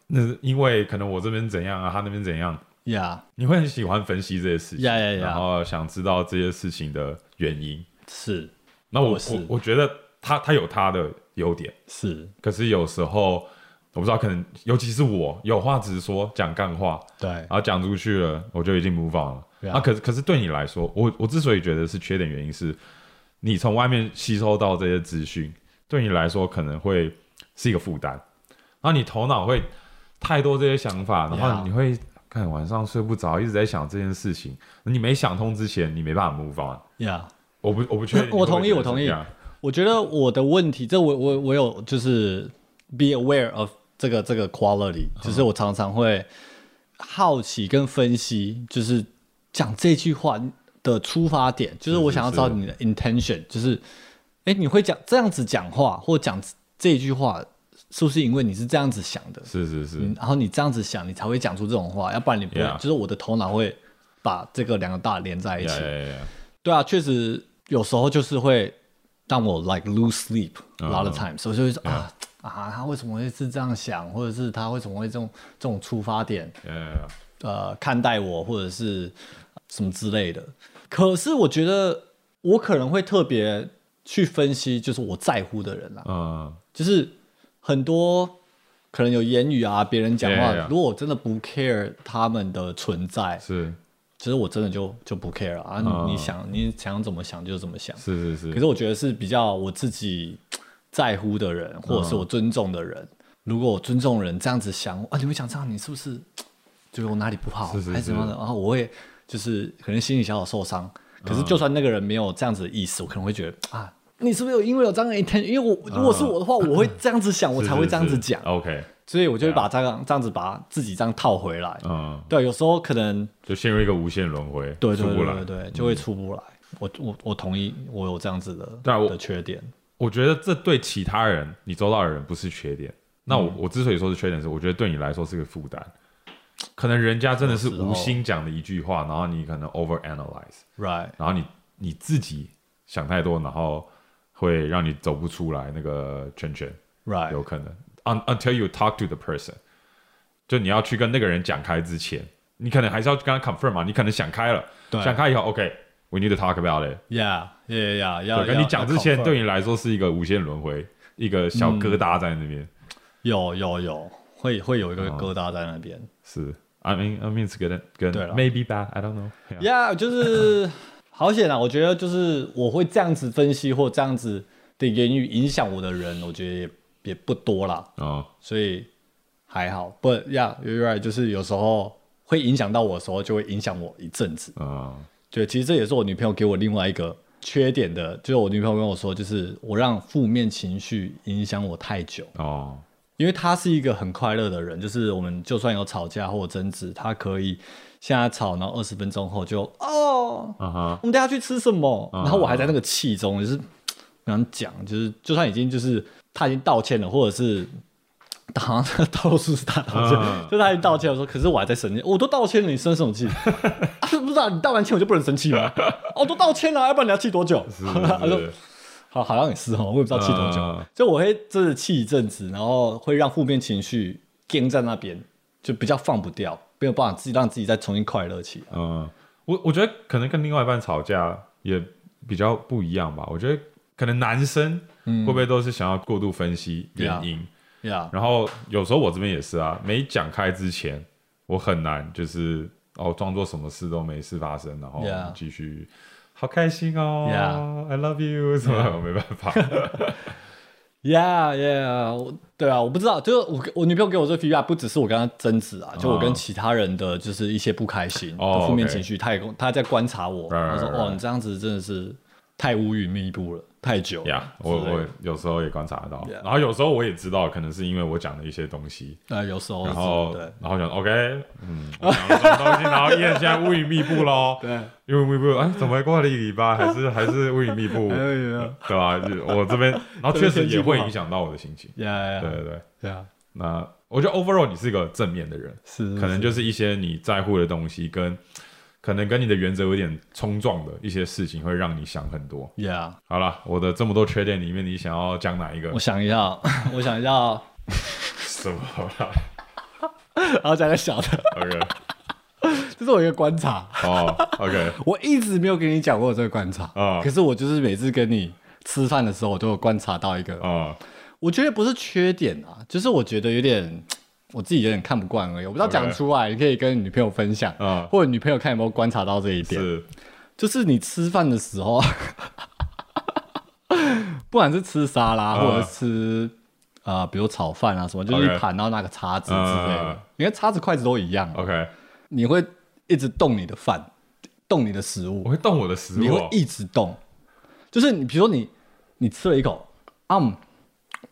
那是因为可能我这边怎样啊，他那边怎样，呀，你会很喜欢分析这些事情，呀呀呀然后想知道这些事情的原因。是。那我我是。我我觉得他他有他的优点，是，可是有时候我不知道，可能尤其是我有话直说，讲干话，对。然后讲出去了，我就已经 move on 了。啊，可是可是对你来说，我我之所以觉得是缺点，原因是你从外面吸收到这些资讯，对你来说可能会是一个负担，然后你头脑会太多这些想法，然后你会看晚上睡不着，一直在想这件事情。你没想通之前，你没办法 move on。呀。我不我不确定，我同意我同意我觉得我的问题，这我我我有就是 be aware of 这个这个 quality，就是我常常会好奇跟分析，就是讲这句话的出发点，就是我想要知道你的 intention，就是哎，你会讲这样子讲话或讲这句话，是不是因为你是这样子想的？是是是，嗯，然后你这样子想，你才会讲出这种话，要不然你不会就是我的头脑会把这个两个大连在一起。对啊，确实有时候就是会让我 like lose sleep a lot of times，、所以就会说啊啊，他为什么会是这样想，或者是他为什么会这种这种出发点呃看待我，或者是什么之类的。可是我觉得我可能会特别去分析，就是我在乎的人啦，嗯，就是很多可能有言语啊，别人讲话 Yeah, yeah, yeah. 如果我真的不 care 他们的存在，是其实我真的就就不 care 了啊。嗯你你想你想怎么想就怎么想。是是是，可是我觉得是比较我自己在乎的人，或者是我尊重的人。如果我尊重人这样子想啊，你会想这样，你是不是觉得我哪里不好，是是还是怎么样的？是然后我会就是可能心里小小受伤。可是就算那个人没有这样子的意思，我可能会觉得啊，你是不是有因为有这样的 intention？因为我如果是我的话，我会这样子想，我才会这样子讲。OK，所以我就会把这样这样子把自己这样套回来。嗯，对，有时候可能就陷入一个无限轮回，对对出不来嗯对就会出不来。我我我同意，我有这样子的对的缺点。我觉得这对其他人，你周到的人不是缺点。那嗯我、我之所以说是缺点，是我觉得对你来说是个负担。可能人家真的是无心讲的一句话，然后你可能 over analyze，Right，然后你你自己想太多，然后会让你走不出来那个圈圈，right，有可能。Un, until you talk to the person，就你要去跟那个人讲开之前，你可能还是要跟他 confirm 嘛。你可能想开了，想开以后，OK，we、need to talk about it。Yeah, yeah, yeah，要对，跟你讲之前，对你你来说是一个无限轮回，一个小疙瘩在那边。有有有会会有一个疙瘩在那边。是，I mean, I mean it's good, good, maybe bad, I don't know. Yeah. Yeah，就是好险啊！我觉得就是我会这样子分析或这样子的言语影响我的人，我觉得也也不多啦，哦，所以还好。不，Yeah，you're right，就是有时候会影响到我的时候，就会影响我一阵子。哦，对，其实这也是我女朋友给我另外一个缺点的，就是我女朋友跟我说，就是我让负面情绪影响我太久。哦，因为他是一个很快乐的人，就是我们就算有吵架或者争执，他可以现在吵，然后二十分钟后就哦，我们等一下去吃什么？嗯然后我还在那个气中，就是跟他讲，就是就算已经就是他已经道歉了，或者是好像道路是他道歉，嗯就他已经道歉了，说可是我还在生气，我都道歉了，你生什么气？啊、不是啊，你道完歉我就不能生气吗？哦，都道歉了，要不然你要气多久？是 他说是，好，好像也是哦，我也不知道气多久，嗯。就我会真的气一阵子，然后会让负面情绪跟在那边，就比较放不掉，没有办法自己让自己再重新快乐起来。嗯，我我觉得可能跟另外一半吵架也比较不一样吧。我觉得可能男生会不会都是想要过度分析原因，呀、然后有时候我这边也是啊，没讲开之前，我很难就是哦装作什么事都没事发生，然后 Yeah 继续好开心哦 Yeah I love you 什么我没办法。Yeah, yeah，我对啊，我不知道，就是我我女朋友给我这个 feedback，不只是我跟她争执啊，就我跟其他人的就是一些不开心、哦的负面情绪，她也她在观察我，Right, 她说 right, 哦，right. 你这样子真的是太乌云密布了，太久了。呀我我有时候也观察得到。Yeah 然后有时候我也知道，可能是因为我讲的一些东西，呃，有时候然后对。然后想 OK，嗯，我讲了什么东西，然后燕现在乌云密布喽，对，乌云密布，哎，怎么过了一个礼拜，还是 还是乌云密布，对吧？我这边，然后确实也会影响到我的心情，对对对。对。啊，那我觉得 overall 你是一个正面的人，是可能就是一些你在乎的东西跟可能跟你的原则有点冲撞的一些事情，会让你想很多。Yeah，好了，我的这么多缺点里面，你想要讲哪一个？我？想一下，我想一下，什么啦？然后讲个小的，？OK，这是我一个观察，哦，OK，我一直没有跟你讲过这个观察啊可是我就是每次跟你吃饭的时候，我都有观察到一个，啊，我觉得不是缺点啊，就是我觉得有点我自己有点看不惯而已，我不知道讲出来，你可以跟女朋友分享，啊或者女朋友看有没有观察到这一点，是。就是你吃饭的时候，不管是吃沙拉啊或者是吃。啊、比如炒饭啊什么，就是一盘，然后拿个叉子之类的。嗯。你看叉子、筷子都一样，OK，你会一直动你的饭，动你的食物。我，会动我的食物哦，你会一直动。就是你，比如说你，你吃了一口，啊、嗯，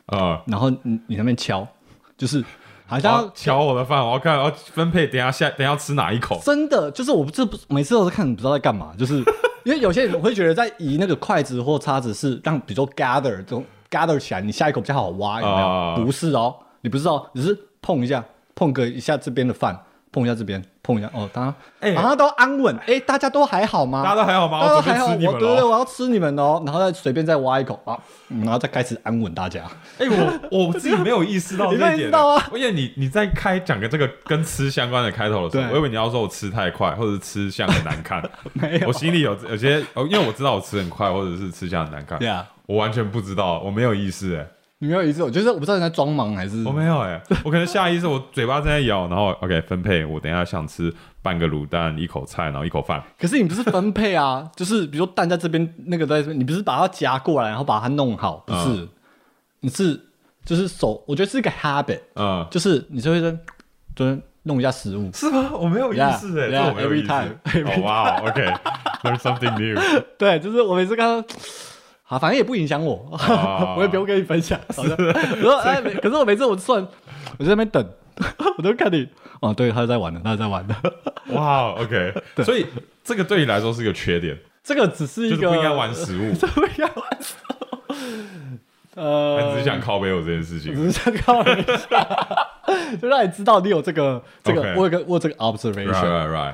啊，然后你你那边敲，就是好我像要瞧我的饭，我要看，我要分配，等一下下，等一下吃哪一口？真的就是我不这不每次都是看你不知道在干嘛，就是 因为有些人会觉得在移那个筷子或叉子是让比如说 gather 这种 gather 起来，你下一口比较好挖，有没有？啊不是哦，你不知道，只是碰一下，碰个一下这边的饭，碰一下这边，碰一下哦，大家哎好像都安稳，哎，大家都还好吗？大家都还好吗？大家都还好，我对对，我要吃你们哦，然后再随便再挖一口啊，嗯然后再开始安稳大家。哎，我我自己没有意识到 你一点，到啊因为你你在开讲个这个跟吃相关的开头的时候，我以为你要说我吃太快，或者是吃相很难看。没有我心里有有些，哦因为我知道我吃很快，或者是吃相很难看。对啊，我完全不知道，我没有意识哎，你没有意思，我就是我不知道你在装忙还是我没有哎，我可能下意识我嘴巴正在咬，然后 OK 分配，我等一下想吃半个卤蛋，一口菜，然后一口饭。可是你不是分配啊，就是比如说蛋在这边，那个在这边，你不是把它夹过来，然后把它弄好，不是？嗯你是就是手，我觉得是一个 habit，嗯，就是你就会在就是弄一下食物，是吗？我没有意识哎 Yeah,，yeah, 这我没有意识。every time, 哦哇，OK，there's something new。对，就是我每次看到。好，反正也不影响我，哦 我也不用跟你分享。好的，我说哎，可是我每次我算，我在那边等，我都看你。哦，对，他在玩的，他在玩的。哇，OK，所以这个对你来说是个缺点，这个只是一个就是不应该玩食物，这不应该玩食物。呃，只是想靠背我这件事情。只是想告诉你一下，就让你知道你有这个这个我有个我有这个 observation。right, right.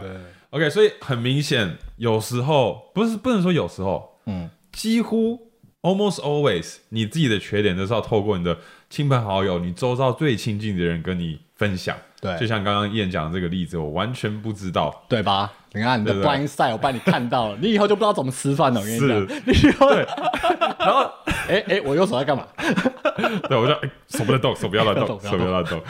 OK，所以很明显，有时候不是不能说有时候，嗯，几乎 almost always，你自己的缺点都是要透过你的亲朋好友、你周遭最亲近的人跟你分享。对就像刚刚燕讲的这个例子，我完全不知道。对吧？你看你的对不对 blind side，我帮你看到了，你以后就不知道怎么吃饭了。我跟你讲，你以后对，然后哎哎，我右手在干嘛？对我就、哎手不能动，手不要乱动手不要乱动。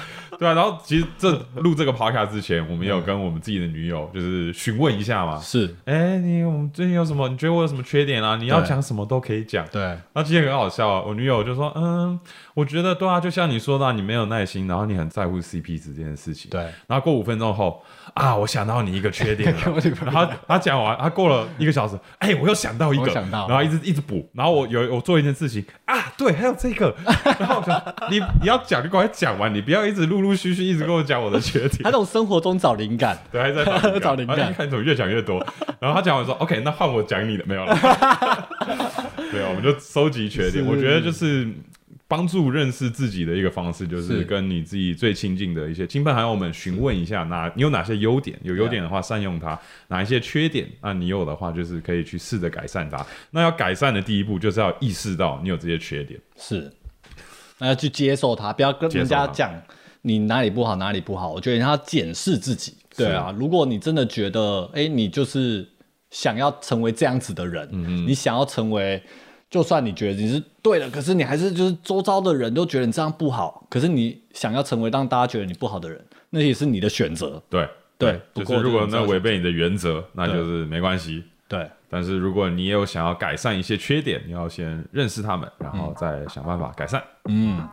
对啊，然后其实这录这个 podcast 之前，我们也有跟我们自己的女友就是询问一下嘛。是，哎、你我们最近有什么？你觉得我有什么缺点啊？你要讲什么都可以讲。对，那今天很好笑啊，我女友就说：“嗯，我觉得对啊，就像你说的啊、你没有耐心，然后你很在乎 CP 值这件事情。”对。然后过五分钟后啊，我想到你一个缺点 了。然后他讲完，他过了一个小时，哎，我又想到一个，想到然后一直一直补。然后我有我做一件事情啊，对，还有这个。然后我想你你要讲就赶快讲完，你不要一直陆陆续续一直跟我讲我的缺点。他从生活中找灵感。对，还在找灵感，看怎么越讲越多。然后他讲完说：“OK，那换我讲你的，没有了。”对啊，我们就收集缺点。我觉得就是帮助认识自己的一个方式，就是是跟你自己最亲近的一些亲朋好友们询问一下，哪你有哪些优点，有优点的话善用它；哪一些缺点，那你有的话就是可以去试着改善它。那要改善的第一步就是要意识到你有这些缺点。是，那要去接受它，不要跟人家讲你哪里不好哪里不好。我觉得你要检视自己。对啊，如果你真的觉得，哎、你就是想要成为这样子的人，嗯你想要成为，就算你觉得你是对的，可是你还是就是周遭的人都觉得你这样不好，可是你想要成为让大家觉得你不好的人，那也是你的选择。对对不过就是如果那违背你的原则，那就是没关系。对，但是如果你也有想要改善一些缺点，你要先认识他们，然后再想办法改善。嗯，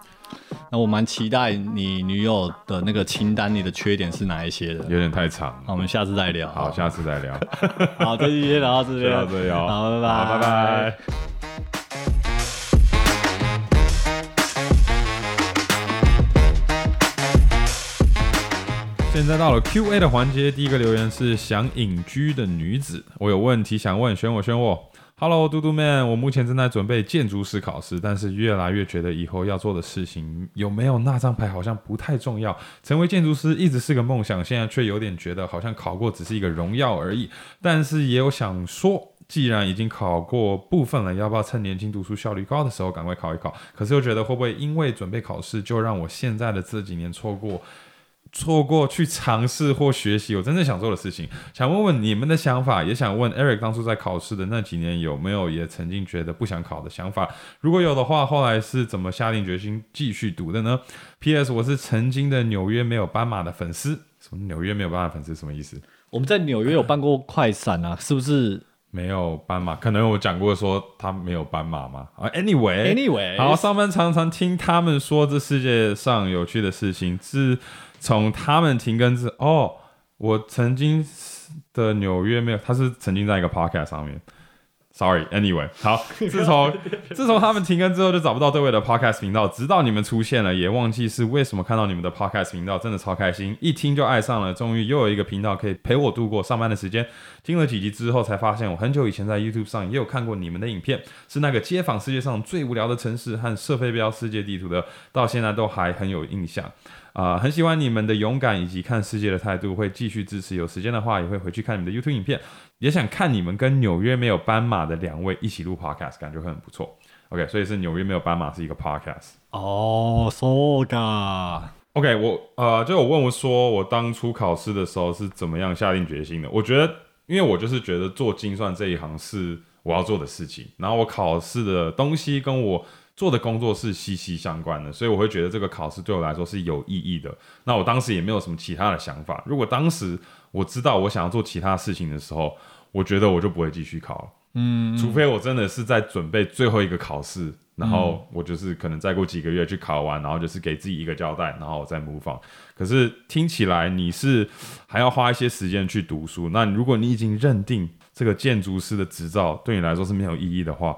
那我蛮期待你女友的那个清单，你的缺点是哪一些的？有点太长，好，我们下次再聊。好，下次再聊。好，这期先聊到这边，好，拜拜，好，拜拜。现在到了 Q&A 的环节，第一个留言是想隐居的女子，我有问题想问，选我选我。Hello，嘟嘟 man，我目前正在准备建筑师考试，但是越来越觉得以后要做的事情有没有那张牌好像不太重要。成为建筑师一直是个梦想，现在却有点觉得好像考过只是一个荣耀而已。但是也有想说，既然已经考过部分了，要不要趁年轻读书效率高的时候赶快考一考？可是又觉得会不会因为准备考试就让我现在的这几年错过？错过去尝试或学习我真正想做的事情，想问问你们的想法，也想问 Eric 当初在考试的那几年有没有也曾经觉得不想考的想法？如果有的话，后来是怎么下定决心继续读的呢？P.S. 我是曾经的纽约没有斑马的粉丝，什么纽约没有斑马粉丝什么意思？我们在纽约有办过快闪啊，是不是没有斑马，可能我讲过说他没有斑马嘛。啊，anyway，？Anyway，好，上班常常听他们说这世界上有趣的事情，自从他们停更之哦，我曾经的纽约没有，他是曾经在一个 podcast 上面。Sorry，anyway，好，自从自从他们停更之后，就找不到对位的 podcast 频道，直到你们出现了，也忘记是为什么看到你们的 podcast 频道，真的超开心，一听就爱上了，终于又有一个频道可以陪我度过上班的时间。听了几集之后，才发现我很久以前在 YouTube 上也有看过你们的影片，是那个街访世界上最无聊的城市和射飞镖世界地图的，到现在都还很有印象。啊、很喜欢你们的勇敢以及看世界的态度，会继续支持。有时间的话，也会回去看你们的 YouTube 影片，也想看你们跟纽约没有斑马的两位一起录 Podcast，感觉会很不错。OK，所以是纽约没有斑马是一个 Podcast。哦，so ga，OK，我呃，就我问我说，我当初考试的时候是怎么样下定决心的？我觉得，因为我就是觉得做精算这一行是我要做的事情，然后我考试的东西跟我做的工作是息息相关的，所以我会觉得这个考试对我来说是有意义的。那我当时也没有什么其他的想法。如果当时我知道我想要做其他事情的时候，我觉得我就不会继续考了。嗯，除非我真的是在准备最后一个考试，然后我就是可能再过几个月去考完，然后就是给自己一个交代，然后我再 move on。可是听起来你是还要花一些时间去读书。那如果你已经认定这个建筑师的执照对你来说是没有意义的话，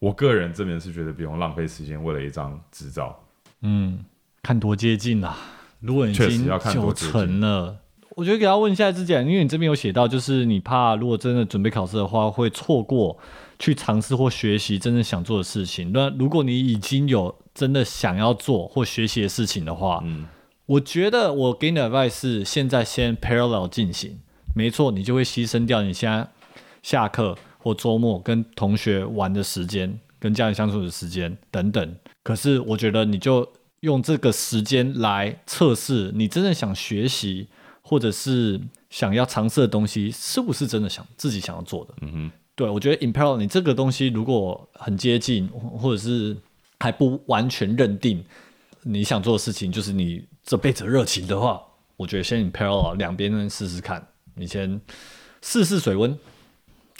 我个人这边是觉得不用浪费时间为了一张执照。嗯，看多接近啦。如果你已经确实要看多九成了，我觉得给他问一下自己啊，因为你这边有写到，就是你怕如果真的准备考试的话，会错过去尝试或学习真正想做的事情。那如果你已经有真的想要做或学习的事情的话，嗯，我觉得我给你的 advice 是现在先 parallel 进行，没错，你就会牺牲掉你现在下课或周末跟同学玩的时间，跟家人相处的时间等等。可是我觉得你就用这个时间来测试你真正想学习或者是想要尝试的东西，是不是真的想自己想要做的。嗯哼，对，我觉得 in parallel 你这个东西如果很接近，或或者是还不完全认定你想做的事情就是你这辈子热情的话，我觉得先 in parallel 两边试试看，你先试试水温，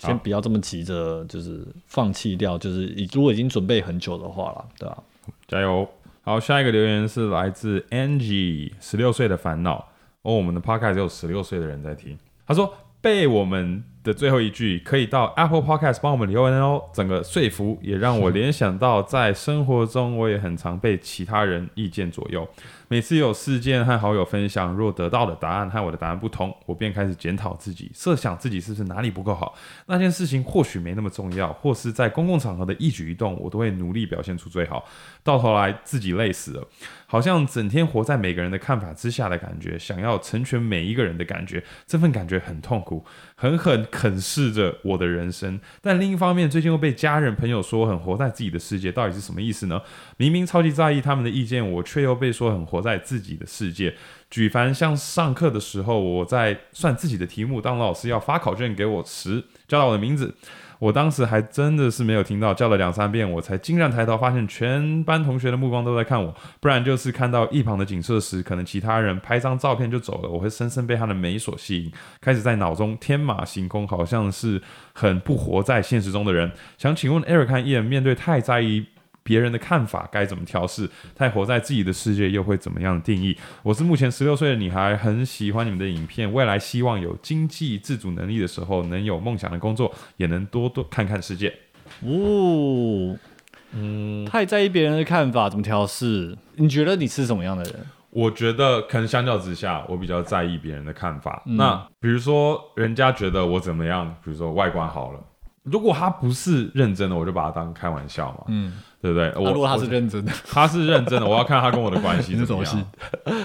先不要这么急着就是放弃掉，就是你如果已经准备很久的话了，对吧、加油！好，下一个留言是来自 Angie，十六岁的烦恼。哦，我们的 podcast 只有十六岁的人在听。他说被我们的最后一句可以到 Apple Podcast 帮我们留言哦，整个说服也让我联想到，在生活中我也很常被其他人意见左右。每次有事件和好友分享，若得到的答案和我的答案不同，我便开始检讨自己，设想自己是不是哪里不够好。那件事情或许没那么重要，或是在公共场合的一举一动，我都会努力表现出最好。到头来自己累死了，好像整天活在每个人的看法之下的感觉，想要成全每一个人的感觉，这份感觉很痛苦，狠狠啃噬着我的人生。但另一方面，最近又被家人朋友说很活在自己的世界，到底是什么意思呢？明明超级在意他们的意见，我却又被说很活在自己的世界。举凡像上课的时候，我在算自己的题目，当老师要发考卷给我时，叫到我的名字。我当时还真的是没有听到，叫了两三遍，我才惊然抬头，发现全班同学的目光都在看我，不然就是看到一旁的景色时，可能其他人拍张照片就走了，我会深深被他的美所吸引，开始在脑中天马行空，好像是很不活在现实中的人。想请问 Eric 和 Ian，面对太在意别人的看法该怎么调试？太活在自己的世界又会怎么样定义？我是目前十六岁的女孩，很喜欢你们的影片，未来希望有经济自主能力的时候，能有梦想的工作，也能多多看看世界。哦，嗯，太在意别人的看法，怎么调试？你觉得你是什么样的人？我觉得可能相较之下，我比较在意别人的看法。那比如说，人家觉得我怎么样，比如说外观好了，如果他不是认真的，我就把他当开玩笑嘛，嗯，对不对？我啊、如果他是认真的，他是认真的，我要看他跟我的关系 怎么样，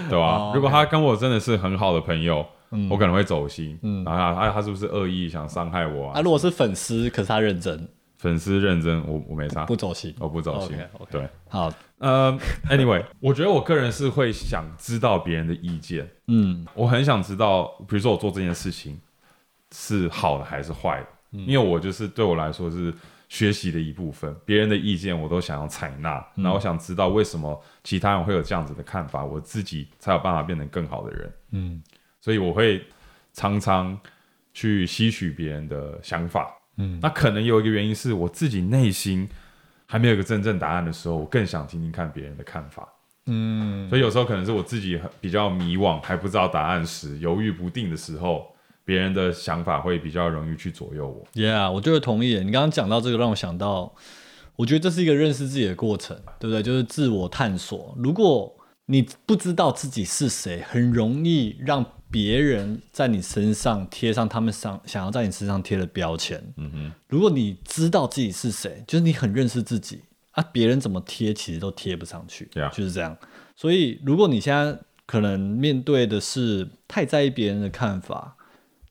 对吧？哦如果他跟我真的是很好的朋友，嗯。我可能会走心，嗯。然后他他是不是恶意想伤害我啊，啊？如果是粉丝，可是他认真，粉丝认真，我我没差，不走心。我不走心对。好，呃，anyway，我觉得我个人是会想知道别人的意见，嗯。我很想知道，比如说我做这件事情是好的还是坏的，嗯。因为我就是对我来说是学习的一部分，别人的意见我都想要采纳，嗯。然后我想知道为什么其他人会有这样子的看法，我自己才有办法变成更好的人，嗯。所以我会常常去吸取别人的想法，嗯。那可能有一个原因是我自己内心还没有一个真正答案的时候，我更想听听看别人的看法。嗯，所以有时候可能是我自己比较迷惘，还不知道答案时，犹豫不定的时候，别人的想法会比较容易去左右我。Yeah，我就是同意。你刚刚讲到这个，让我想到，我觉得这是一个认识自己的过程，对不对？就是自我探索。如果你不知道自己是谁，很容易让别人在你身上贴上他们想想要在你身上贴的标签。嗯哼，如果你知道自己是谁，就是你很认识自己啊，别人怎么贴其实都贴不上去 Yeah 就是这样。所以，如果你现在可能面对的是太在意别人的看法，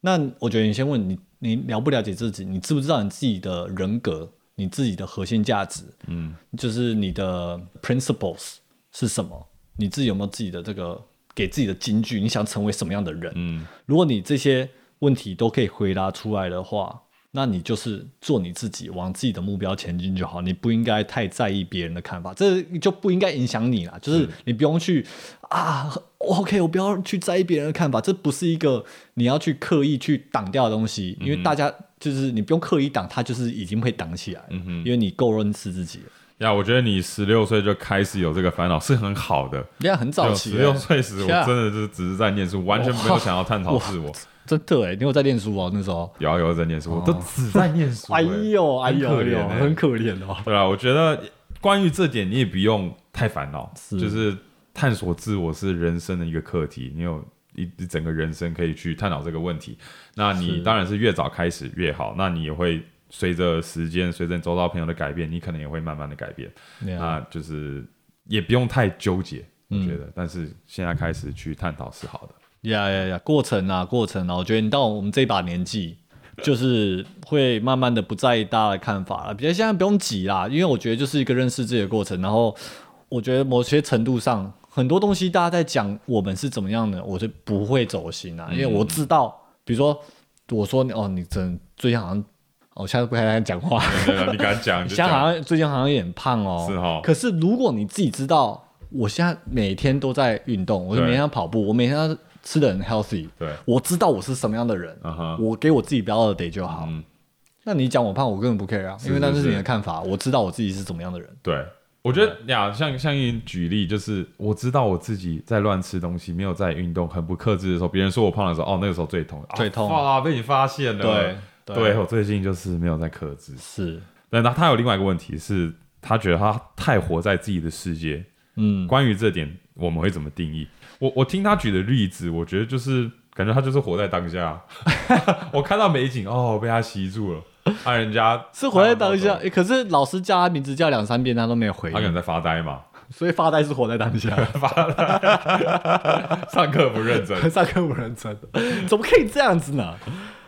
那我觉得你先问你，你了不了解自己？你知不知道你自己的人格、你自己的核心价值？嗯，就是你的 principles 是什么？你自己有没有自己的这个给自己的金句？你想成为什么样的人？嗯，如果你这些问题都可以回答出来的话，那你就是做你自己，往自己的目标前进就好。你不应该太在意别人的看法，这就不应该影响你啦。就是你不用去啊，OK，我不要去在意别人的看法，这不是一个你要去刻意去挡掉的东西，因为大家就是你不用刻意挡，它就是已经会挡起来了，因为你够认识自己了。呀，我觉得你十六岁就开始有这个烦恼是很好的。这样很早期欸，十六岁时，我真的是只是在念书，完全没有想要探讨自我。真的哎，你有在念书哦？那时候，有啊有在念书，我都只在念书。哎呦哎呦哎呦，很可怜欸很可怜哦。对啊，我觉得关于这点，你也不用太烦恼，是就是探索自我是人生的一个课题，你有一一整个人生可以去探讨这个问题。那你当然是越早开始越好，那你也会随着时间，随着周遭朋友的改变，你可能也会慢慢的改变。啊那就是也不用太纠结，我嗯觉得，但是现在开始去探讨是好的。呀呀呀，过程啊，过程。啊，我觉得你到我们这把年纪，就是会慢慢的不在意大家的看法了。比如现在不用急啦，因为我觉得就是一个认识自己的过程。然后我觉得某些程度上，很多东西大家在讲我们是怎么样的，我就不会走心啊，因为我知道，比如说我说哦，你真最近好像，哦我现在不太敢讲话，你敢讲 就现在好，像最近好像有点胖哦，是哦。可是如果你自己知道，我现在每天都在运动，我就每天要跑步，我每天要吃的很 healthy，对，我知道我是什么样的人，我给我自己不要的得就好。嗯那你讲我胖，我根本不 care 啊，是因为那是是你的看法，我知道我自己是怎么样的人。对，我觉得呀，像像你举例，就是我知道我自己在乱吃东西，没有在运动，很不克制的时候，别人说我胖的时候，哦，那个时候最痛，啊最痛啊，被你发现了。对对，我最近就是没有在克制。是，但他他有另外一个问题是，他觉得他太活在自己的世界。嗯，关于这点，我们会怎么定义？我我听他举的例子，我觉得就是感觉他就是活在当下。我看到美景，哦，被他吸住了。啊，人家 是活在当下。诶可是老师叫他名字叫两三遍，他都没有回应，他可能在发呆嘛，所以发呆是活在当下。发呆上课不认真，上课不认真，怎么可以这样子呢？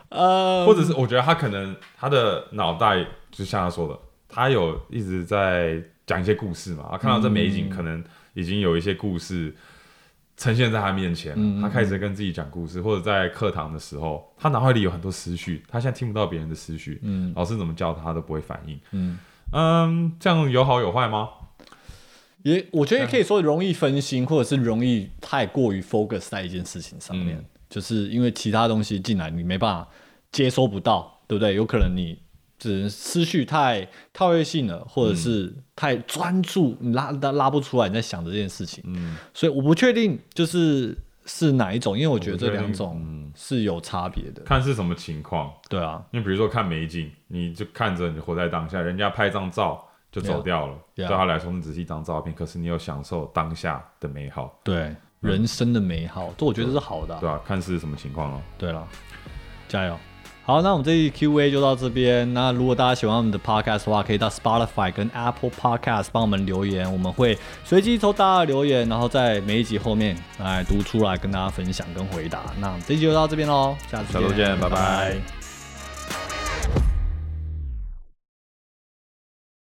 呃，或者是我觉得他可能他的脑袋就像他说的，他有一直在讲一些故事嘛，啊看到这美景，可能已经有一些故事呈现在他面前，了嗯他开始跟自己讲故事，或者在课堂的时候，他脑海里有很多思绪，他现在听不到别人的思绪，嗯老师怎么教他都不会反应。嗯，嗯，这样有好有坏吗？也我觉得也可以说容易分心，或者是容易太过于 focus 在一件事情上面，嗯就是因为其他东西进来你没办法接收不到，对不对？有可能你只能思绪太跳跃性了，或者是太专注，你拉拉拉不出来你在想着这件事情。嗯，所以我不确定就是是哪一种，因为我觉得这两种嗯是有差别的。看是什么情况。对啊，因为比如说看美景，你就看着你活在当下，人家拍张照就走掉了 Yeah. 对他来说你只是一张照片，可是你有享受当下的美好，对人生的美好，这我觉得是好的啊、对啊、看是什么情况了。对了，加油！好，那我们这一 Q&A 就到这边。那如果大家喜欢我们的 Podcast 的话，可以到 Spotify 跟 Apple Podcast 帮我们留言，我们会随机抽大家的留言，然后在每一集后面来读出来跟大家分享跟回答。那这一集就到这边喽，下次下周见拜拜